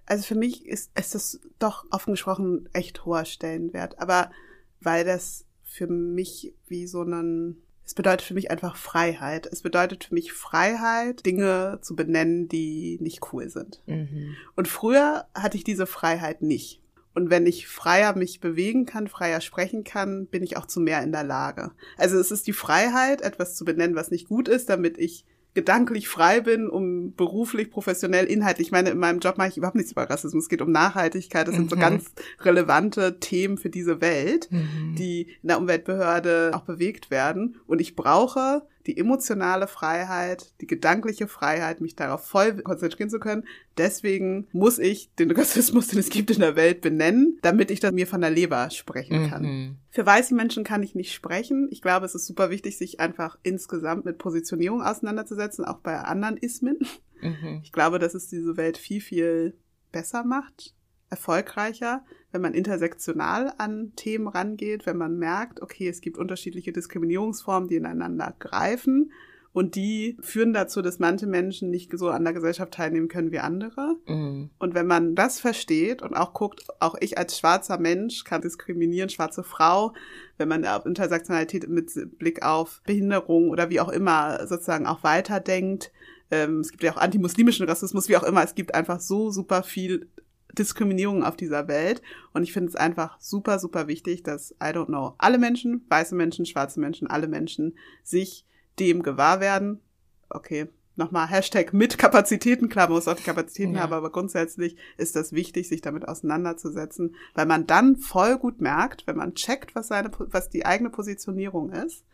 Also für mich ist, ist das doch offen gesprochen echt hoher Stellenwert. Aber weil das für mich wie so ein, es bedeutet für mich einfach Freiheit. Es bedeutet für mich Freiheit, Dinge zu benennen, die nicht cool sind. Mhm. Und früher hatte ich diese Freiheit nicht. Und wenn ich freier mich bewegen kann, freier sprechen kann, bin ich auch zu mehr in der Lage. Also es ist die Freiheit, etwas zu benennen, was nicht gut ist, damit ich gedanklich frei bin, um beruflich, professionell, inhaltlich. Ich meine, in meinem Job mache ich überhaupt nichts über Rassismus. Es geht um Nachhaltigkeit. Das sind so Mhm. ganz relevante Themen für diese Welt, Mhm. die in der Umweltbehörde auch bewegt werden. Und ich brauche die emotionale Freiheit, die gedankliche Freiheit, mich darauf voll konzentrieren zu können. Deswegen muss ich den Rassismus, den es gibt in der Welt, benennen, damit ich das mir von der Leber sprechen kann. Mhm. Für weiße Menschen kann ich nicht sprechen. Ich glaube, es ist super wichtig, sich einfach insgesamt mit Positionierung auseinanderzusetzen, auch bei anderen Ismen. Mhm. Ich glaube, dass es diese Welt viel, viel besser macht, erfolgreicher, wenn man intersektional an Themen rangeht, wenn man merkt, okay, es gibt unterschiedliche Diskriminierungsformen, die ineinander greifen und die führen dazu, dass manche Menschen nicht so an der Gesellschaft teilnehmen können wie andere. Mhm. Und wenn man das versteht und auch guckt, auch ich als schwarzer Mensch kann diskriminieren, schwarze Frau, wenn man auf Intersektionalität mit Blick auf Behinderung oder wie auch immer sozusagen auch weiterdenkt. Ähm, es gibt ja auch antimuslimischen Rassismus, wie auch immer. Es gibt einfach so super viel Diskriminierung auf dieser Welt. Und ich finde es einfach super, super wichtig, dass, I don't know, alle Menschen, weiße Menschen, schwarze Menschen, alle Menschen sich dem gewahr werden. Okay, nochmal Hashtag mit Kapazitäten, klar, man muss auch die Kapazitäten Ja. haben, aber grundsätzlich ist das wichtig, sich damit auseinanderzusetzen, weil man dann voll gut merkt, wenn man checkt, was seine, was die eigene Positionierung ist,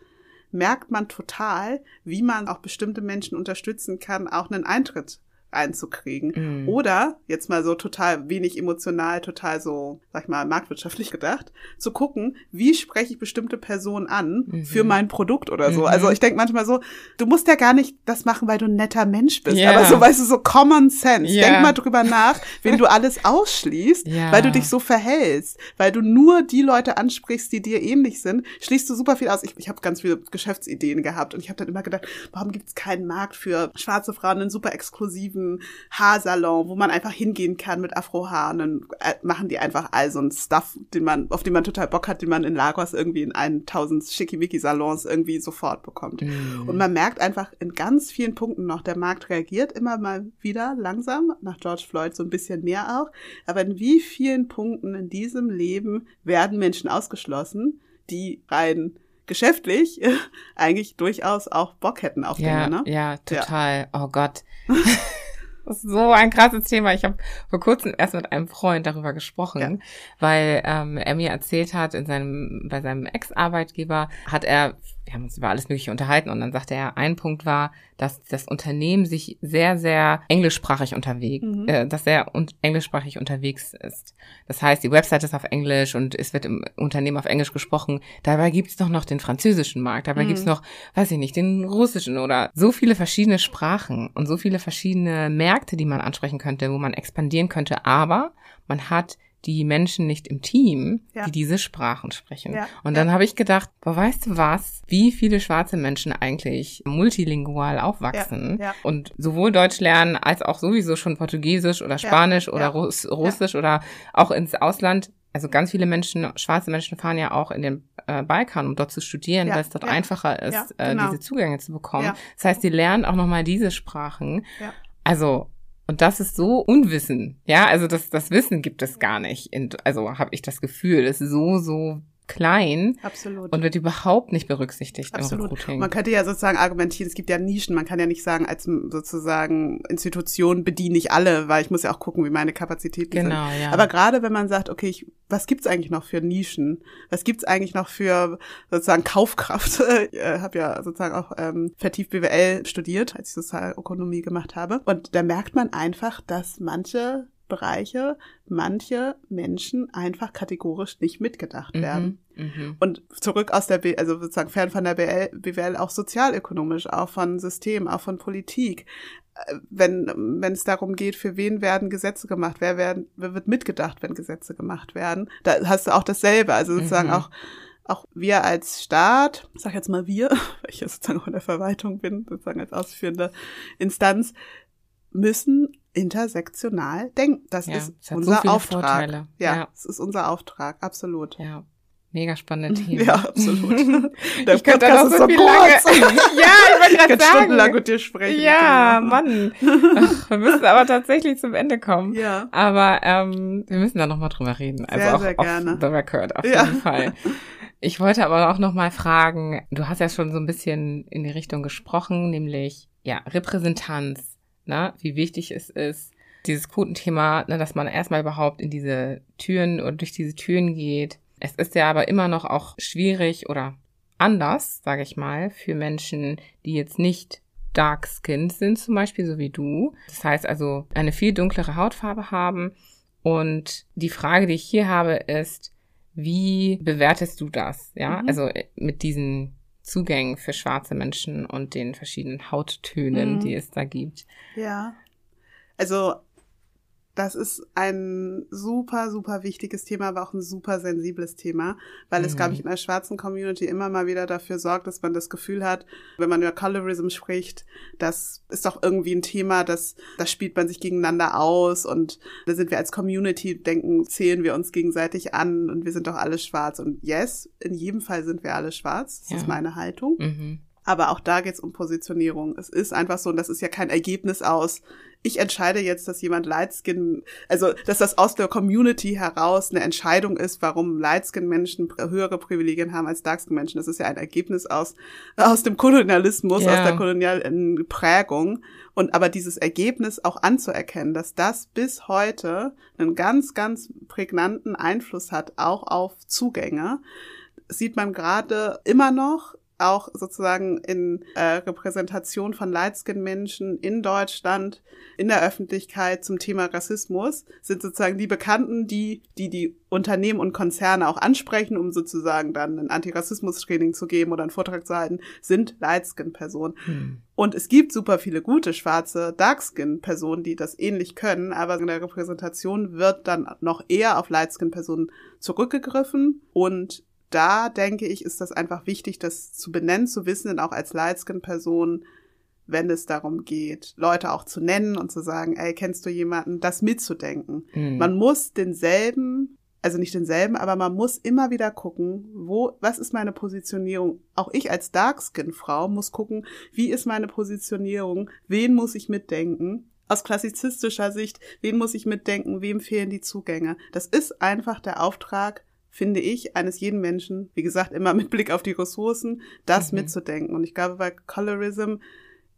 merkt man total, wie man auch bestimmte Menschen unterstützen kann, auch einen Eintritt einzukriegen. Mhm. Oder, jetzt mal so total wenig emotional, total so, sag ich mal, marktwirtschaftlich gedacht, zu gucken, wie spreche ich bestimmte Personen an Mhm. für mein Produkt oder so. Mhm. Also ich denke manchmal so, du musst ja gar nicht das machen, weil du ein netter Mensch bist. Ja. Aber so, weißt du, so Common Sense. Ja. Denk mal drüber nach, wenn du alles ausschließt, Ja. weil du dich so verhältst, weil du nur die Leute ansprichst, die dir ähnlich sind, schließt du super viel aus. Ich, ich habe ganz viele Geschäftsideen gehabt und ich habe dann immer gedacht, warum gibt es keinen Markt für schwarze Frauen, einen super exklusiven Haarsalon, wo man einfach hingehen kann mit Afrohaar und dann äh, machen die einfach all so einen Stuff, den man, auf den man total Bock hat, den man in Lagos irgendwie in 1000 Schickimicki-Salons irgendwie sofort bekommt. Mhm. Und man merkt einfach in ganz vielen Punkten noch, der Markt reagiert immer mal wieder langsam, nach George Floyd so ein bisschen mehr auch. Aber in wie vielen Punkten in diesem Leben werden Menschen ausgeschlossen, die rein geschäftlich eigentlich durchaus auch Bock hätten auf Ja, Dinge, ne? ja, total. Oh Gott. Das ist so ein krasses Thema. Ich habe vor kurzem erst mit einem Freund darüber gesprochen, Ja. weil ähm, er mir erzählt hat, in seinem, bei seinem Ex-Arbeitgeber hat er, wir haben uns über alles Mögliche unterhalten und dann sagte er, ein Punkt war, dass das Unternehmen sich sehr, sehr englischsprachig unterwegs, Mhm. äh, dass sehr un englischsprachig unterwegs ist. Das heißt, die Website ist auf Englisch und es wird im Unternehmen auf Englisch gesprochen. Dabei gibt's doch noch den französischen Markt, dabei Mhm. gibt's noch, weiß ich nicht, den russischen oder so viele verschiedene Sprachen und so viele verschiedene Märkte, die man ansprechen könnte, wo man expandieren könnte, aber man hat die Menschen nicht im Team, Ja. die diese Sprachen sprechen. Ja, Und ja. dann habe ich gedacht, boah, weißt du was, wie viele schwarze Menschen eigentlich multilingual aufwachsen Ja, ja. und sowohl Deutsch lernen als auch sowieso schon Portugiesisch oder Ja, Spanisch oder ja. Russ Russisch oder auch ins Ausland. Also ganz viele Menschen, schwarze Menschen fahren ja auch in den äh, Balkan, um dort zu studieren, Ja, weil es dort ja. einfacher ist, Ja, äh, genau. diese Zugänge zu bekommen. Ja. Das heißt, die lernen auch nochmal diese Sprachen. Ja. Also, und das ist so Unwissen. Ja, also das, das Wissen gibt es gar nicht. Also habe ich das Gefühl, das ist so, so klein Absolut. und wird überhaupt nicht berücksichtigt Absolut. im Recruiting. Man könnte ja sozusagen argumentieren, es gibt ja Nischen, man kann ja nicht sagen, als sozusagen Institution bediene ich alle, weil ich muss ja auch gucken, wie meine Kapazitäten Genau, sind. ja. Aber gerade wenn man sagt, okay, ich, was gibt's eigentlich noch für Nischen? Was gibt's eigentlich noch für sozusagen Kaufkraft? Ich äh, habe ja sozusagen auch ähm, vertieft BWL studiert, als ich Sozialökonomie gemacht habe. Und da merkt man einfach, dass manche Bereiche, manche Menschen einfach kategorisch nicht mitgedacht werden. Mhm, mhm. Und zurück aus der, B also sozusagen fern von der BL, BWL auch sozialökonomisch, auch von System, auch von Politik. Äh, Wenn, wenn es darum geht, für wen werden Gesetze gemacht, wer, werden, wer wird mitgedacht, wenn Gesetze gemacht werden, da hast du auch dasselbe. Also sozusagen Mhm. auch, auch wir als Staat, ich sag jetzt mal wir, weil ich ja sozusagen auch in der Verwaltung bin, sozusagen als ausführende Instanz, müssen intersektional denken. Das Ja, ist so unser viele Auftrag. Ja, Ja. es ist unser Auftrag, absolut. Ja, mega spannende Themen. Ja, absolut. Der Ich könnte da noch Podcast ist so so viel kurz. lange. ja, ich wollte gerade kann stundenlang sagen. mit dir sprechen. Ja, Mann. Ach, wir müssen aber tatsächlich zum Ende kommen. Ja. Aber ähm, wir müssen da nochmal drüber reden. Also Sehr, auch sehr auf gerne. the record, auf Ja. jeden Fall. Ich wollte aber auch nochmal fragen, du hast ja schon so ein bisschen in die Richtung gesprochen, nämlich ja, Repräsentanz, ne? wie wichtig es ist, dieses Quotenthema, ne, dass man erstmal überhaupt in diese Türen oder durch diese Türen geht. Es ist ja aber immer noch auch schwierig oder anders, sage ich mal, für Menschen, die jetzt nicht dark skinned sind, zum Beispiel, so wie du. Das heißt also, eine viel dunklere Hautfarbe haben. Und die Frage, die ich hier habe, ist, wie bewertest du das? Ja, Mhm. also äh, mit diesen Zugängen für schwarze Menschen und den verschiedenen Hauttönen, Mhm. die es da gibt. Ja. Also, das ist ein super, super wichtiges Thema, aber auch ein super sensibles Thema, weil es, Mhm. glaube ich, in der schwarzen Community immer mal wieder dafür sorgt, dass man das Gefühl hat, wenn man über Colorism spricht, das ist doch irgendwie ein Thema, das, das spielt man sich gegeneinander aus und da sind wir als Community, denken, zählen wir uns gegenseitig an und wir sind doch alle schwarz. Und yes, in jedem Fall sind wir alle schwarz. Das Ja. ist meine Haltung. Mhm. Aber auch da geht's um Positionierung. Es ist einfach so, und das ist ja kein Ergebnis aus, ich entscheide jetzt, dass jemand Lightskin, also dass das aus der Community heraus eine Entscheidung ist, warum Lightskin-Menschen höhere Privilegien haben als Darkskin-Menschen. Das ist ja ein Ergebnis aus, aus dem Kolonialismus, ja. aus der kolonialen Prägung. Und aber dieses Ergebnis auch anzuerkennen, dass das bis heute einen ganz, ganz prägnanten Einfluss hat, auch auf Zugänge, sieht man gerade immer noch auch sozusagen in äh, Repräsentation von Lightskin-Menschen in Deutschland in der Öffentlichkeit zum Thema Rassismus sind sozusagen die Bekannten, die die die Unternehmen und Konzerne auch ansprechen, um sozusagen dann ein Antirassismus-Training zu geben oder einen Vortrag zu halten, sind Lightskin-Personen. Hm. Und es gibt super viele gute schwarze Darkskin-Personen, die das ähnlich können, aber in der Repräsentation wird dann noch eher auf Lightskin-Personen zurückgegriffen und da denke ich, ist das einfach wichtig, das zu benennen, zu wissen, auch als Lightskin-Person, wenn es darum geht, Leute auch zu nennen und zu sagen, ey, kennst du jemanden, das mitzudenken. Mhm. Man muss denselben, also nicht denselben, aber man muss immer wieder gucken, wo, was ist meine Positionierung? Auch ich als Darkskin-Frau muss gucken, wie ist meine Positionierung? Wen muss ich mitdenken? Aus klassizistischer Sicht, wen muss ich mitdenken? Wem fehlen die Zugänge? Das ist einfach der Auftrag finde ich, eines jeden Menschen, wie gesagt, immer mit Blick auf die Ressourcen, das mhm. mitzudenken. Und ich glaube, bei Colorism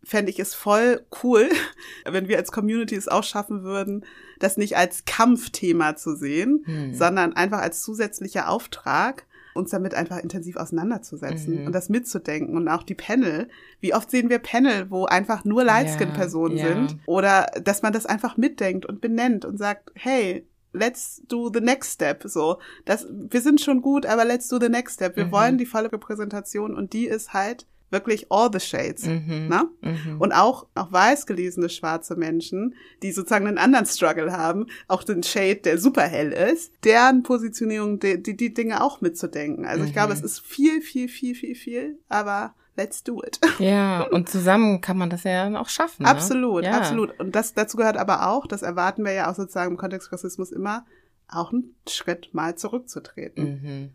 fände ich es voll cool, wenn wir als Community es auch schaffen würden, das nicht als Kampfthema zu sehen, mhm. sondern einfach als zusätzlicher Auftrag, uns damit einfach intensiv auseinanderzusetzen mhm. und das mitzudenken und auch die Panel. Wie oft sehen wir Panel, wo einfach nur Lightskin-Personen ja, ja. sind oder dass man das einfach mitdenkt und benennt und sagt, hey, let's do the next step. So, das, wir sind schon gut, aber let's do the next step. Wir mhm. wollen die volle Repräsentation und die ist halt wirklich all the shades. Mhm. Ne? Mhm. Und auch, auch weiß gelesene schwarze Menschen, die sozusagen einen anderen Struggle haben, auch den Shade, der super hell ist, deren Positionierung, die, die, die Dinge auch mitzudenken. Also ich glaube, mhm. es ist viel, viel, viel, viel, viel, aber let's do it. Ja, und zusammen kann man das ja dann auch schaffen. Ne? Absolut, ja. absolut. Und das dazu gehört aber auch, das erwarten wir ja auch sozusagen im Kontext Rassismus immer, auch einen Schritt mal zurückzutreten. Mhm.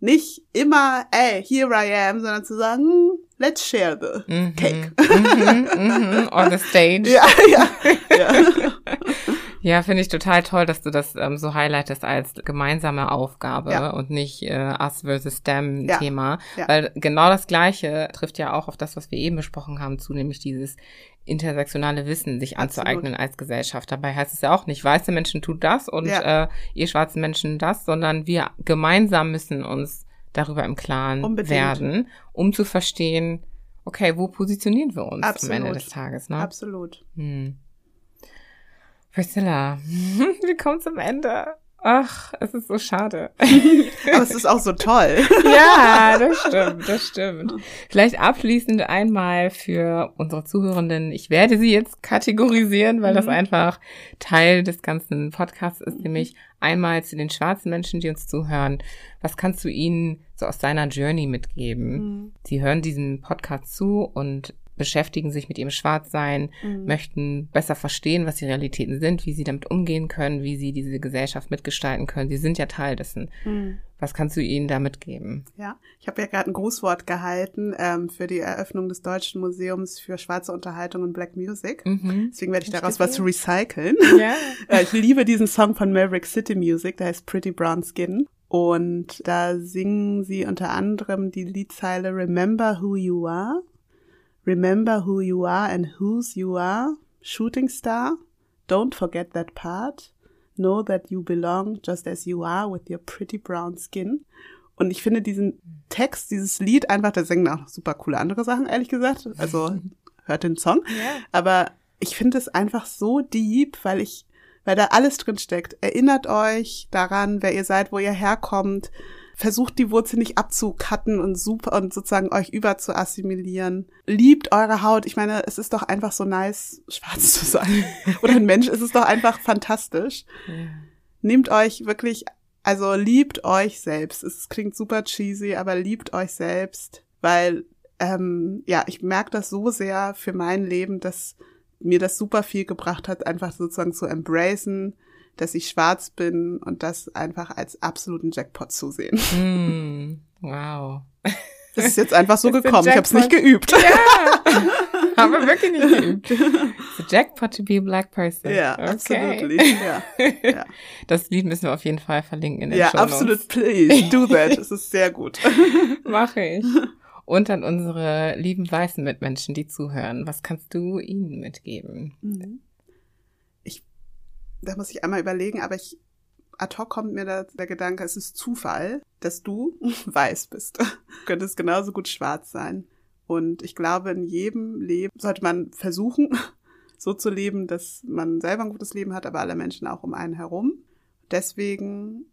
Nicht immer, ey, here I am, sondern zu sagen, hm, let's share the mhm. cake. Mhm, mhm, on the stage. Ja, ja. ja. Ja, finde ich total toll, dass du das ähm, so highlightest als gemeinsame Aufgabe ja. und nicht äh, Us versus Them ja. Thema. Ja. Weil genau das Gleiche trifft ja auch auf das, was wir eben besprochen haben, zu nämlich dieses intersektionale Wissen sich Absolut. anzueignen als Gesellschaft. Dabei heißt es ja auch nicht, weiße Menschen tut das und äh, ihr schwarzen Menschen das, sondern wir gemeinsam müssen uns darüber im Klaren Unbedingt. werden, um zu verstehen, okay, wo positionieren wir uns Absolut. am Ende des Tages? Ne? Absolut. Hm. Priscilla, wir kommen zum Ende. Ach, es ist so schade. Aber es ist auch so toll. ja, das stimmt, das stimmt. Vielleicht abschließend einmal für unsere Zuhörenden. Ich werde sie jetzt kategorisieren, weil mhm. das einfach Teil des ganzen Podcasts ist, nämlich einmal zu den schwarzen Menschen, die uns zuhören. Was kannst du ihnen so aus deiner Journey mitgeben? Mhm. Sie hören diesen Podcast zu und beschäftigen sich mit ihrem Schwarzsein, mhm. möchten besser verstehen, was die Realitäten sind, wie sie damit umgehen können, wie sie diese Gesellschaft mitgestalten können. Sie sind ja Teil dessen. Mhm. Was kannst du ihnen da mitgeben? Ja, ich habe ja gerade ein Grußwort gehalten ähm, für die Eröffnung des Deutschen Museums für schwarze Unterhaltung und Black Music. Mhm. Deswegen werde ich daraus was recyceln. Ja. Äh, ich liebe diesen Song von Maverick City Music, der heißt Pretty Brown Skin. Und da singen sie unter anderem die Liedzeile Remember Who You Are Remember who you are and whose you are. Shooting star. Don't forget that part. Know that you belong just as you are with your pretty brown skin. Und ich finde diesen Text, dieses Lied einfach, der singt auch super coole andere Sachen, ehrlich gesagt. Also hört den Song. Yeah. Aber ich finde es einfach so deep, weil ich, weil da alles drin steckt. Erinnert euch daran, wer ihr seid, wo ihr herkommt versucht die Wurzel nicht abzukatten und super und sozusagen euch über zu assimilieren. Liebt eure Haut. Ich meine, es ist doch einfach so nice, schwarz zu sein. Oder ein Mensch, es ist doch einfach fantastisch. Nehmt euch wirklich, also liebt euch selbst. Es klingt super cheesy, aber liebt euch selbst, weil ähm, ja, ich merke das so sehr für mein Leben, dass mir das super viel gebracht hat, einfach sozusagen zu embracen, dass ich schwarz bin und das einfach als absoluten Jackpot zu sehen. Mm, wow. Das ist jetzt einfach so gekommen. Ich habe es nicht geübt. Ja, haben wir wirklich nicht geübt. The Jackpot to be a black person. Ja, okay. absolutely. Ja, ja. Das Lied müssen wir auf jeden Fall verlinken in den ja Show Notes. absolut. Please do that. Es ist sehr gut. Mache ich. Und an unsere lieben weißen Mitmenschen, die zuhören. Was kannst du ihnen mitgeben? Mhm. Da muss ich einmal überlegen, aber ich ad hoc kommt mir da der Gedanke, es ist Zufall, dass du weiß bist. Du könntest genauso gut schwarz sein. Und ich glaube, in jedem Leben sollte man versuchen, so zu leben, dass man selber ein gutes Leben hat, aber alle Menschen auch um einen herum. Deswegen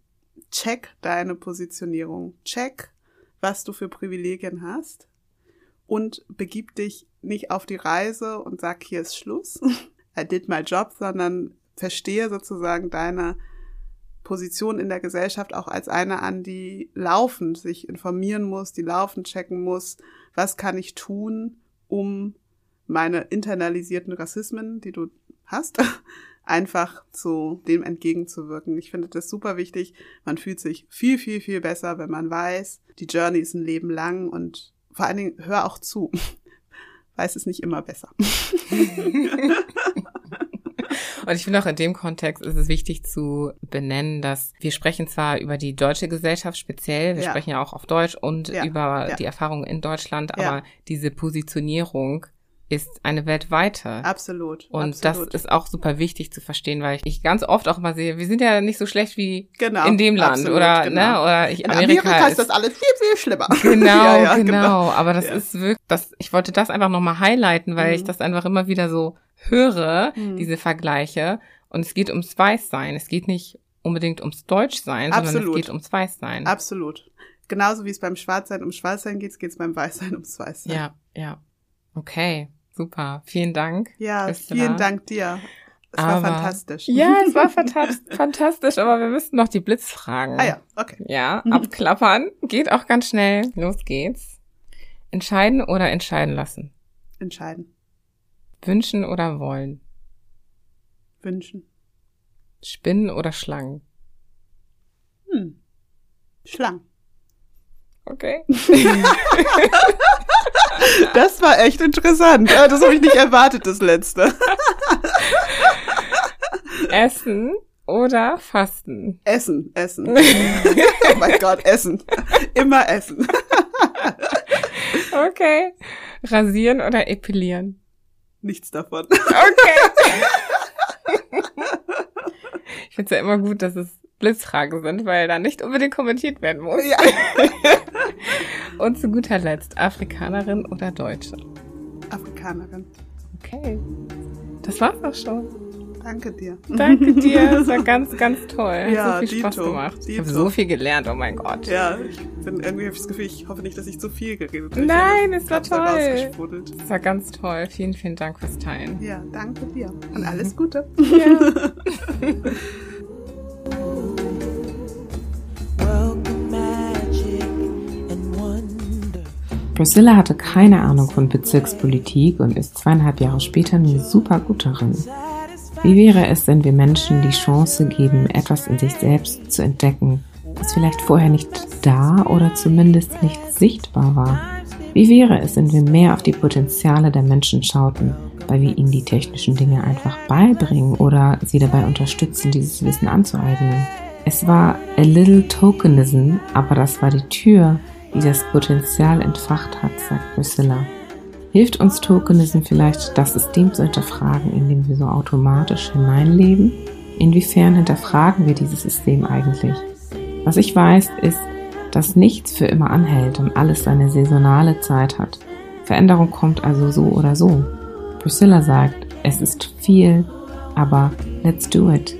check deine Positionierung. Check, was du für Privilegien hast. Und begib dich nicht auf die Reise und sag, hier ist Schluss. I did my job, sondern verstehe sozusagen deine Position in der Gesellschaft auch als eine an, die laufend sich informieren muss, die laufend checken muss, was kann ich tun, um meine internalisierten Rassismen, die du hast, einfach zu dem entgegenzuwirken. Ich finde das super wichtig. Man fühlt sich viel, viel, viel besser, wenn man weiß, die Journey ist ein Leben lang und vor allen Dingen hör auch zu. Weiß es nicht immer besser. Und ich finde auch in dem Kontext ist es wichtig zu benennen, dass wir sprechen zwar über die deutsche Gesellschaft speziell, wir Ja. sprechen ja auch auf Deutsch und Ja, über ja. die Erfahrungen in Deutschland, aber diese Positionierung ist eine weltweite. Absolut. Und absolut. das ist auch super wichtig zu verstehen, weil ich, ganz oft auch immer sehe, wir sind ja nicht so schlecht wie genau, in dem Land absolut, oder genau. ne oder ich, In Amerika, ist das alles viel, viel schlimmer. Genau, Ja, ja, genau. Aber das Ja. ist wirklich, das, ich wollte das einfach nochmal highlighten, weil Mhm. ich das einfach immer wieder so höre, Mhm. diese Vergleiche. Und es geht ums Weißsein. Es geht nicht unbedingt ums Deutschsein, sondern Absolut. es geht ums Weißsein. Absolut. Genauso wie es beim Schwarzsein ums Schwarzsein geht, geht es beim Weißsein ums Weißsein. Ja, ja. Okay, super. Vielen Dank. Ja, Christina. vielen Dank dir. Es war Aber- fantastisch. Ja, es war fantastisch, fantastisch, aber wir müssen noch die Blitzfragen. Ah ja, okay. Ja, abklappern. Geht auch ganz schnell. Los geht's. Entscheiden oder entscheiden lassen? Entscheiden. Wünschen oder wollen? Wünschen. Spinnen oder Schlangen? Hm. Schlangen. Okay. Das war echt interessant. Äh, Das habe ich nicht erwartet, das letzte. Essen oder Fasten? Essen, essen. oh mein Gott, essen. Immer essen. Okay. Rasieren oder epilieren? Nichts davon. Okay. ich finde es ja immer gut, dass es Blitzfragen sind, weil da nicht unbedingt kommentiert werden muss. Ja. Und zu guter Letzt, Afrikanerin oder Deutsche? Afrikanerin. Okay. Das war's auch schon. Danke dir. Danke dir. Es war ganz, ganz toll. Hat Ja, so viel Spaß dito, gemacht. Ich habe dito. so viel gelernt, oh mein Gott. Ja, ich bin irgendwie hab ich das Gefühl, ich hoffe nicht, dass ich zu viel geredet habe. Nein, es war toll. Das war ganz toll. Vielen, vielen Dank fürs Teilen. Ja, danke dir. Und alles Gute. Ja. Priscilla hatte keine Ahnung von Bezirkspolitik und ist zweieinhalb Jahre später nun super gut darin. Wie wäre es, wenn wir Menschen die Chance geben, etwas in sich selbst zu entdecken, das vielleicht vorher nicht da oder zumindest nicht sichtbar war? Wie wäre es, wenn wir mehr auf die Potenziale der Menschen schauten, weil wir ihnen die technischen Dinge einfach beibringen oder sie dabei unterstützen, dieses Wissen anzueignen? Es war a little tokenism, aber das war die Tür, die das Potenzial entfacht hat, sagt Priscilla. Hilft uns Tokenism vielleicht, das System zu hinterfragen, in dem wir so automatisch hineinleben? Inwiefern hinterfragen wir dieses System eigentlich? Was ich weiß, ist, dass nichts für immer anhält und alles seine saisonale Zeit hat. Veränderung kommt also so oder so. Priscilla sagt, es ist viel, aber let's do it.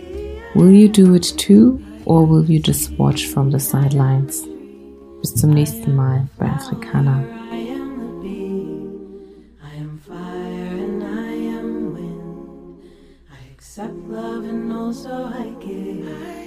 Will you do it too or will you just watch from the sidelines? Bis zum nächsten Mal bei Afrikaner. so I give.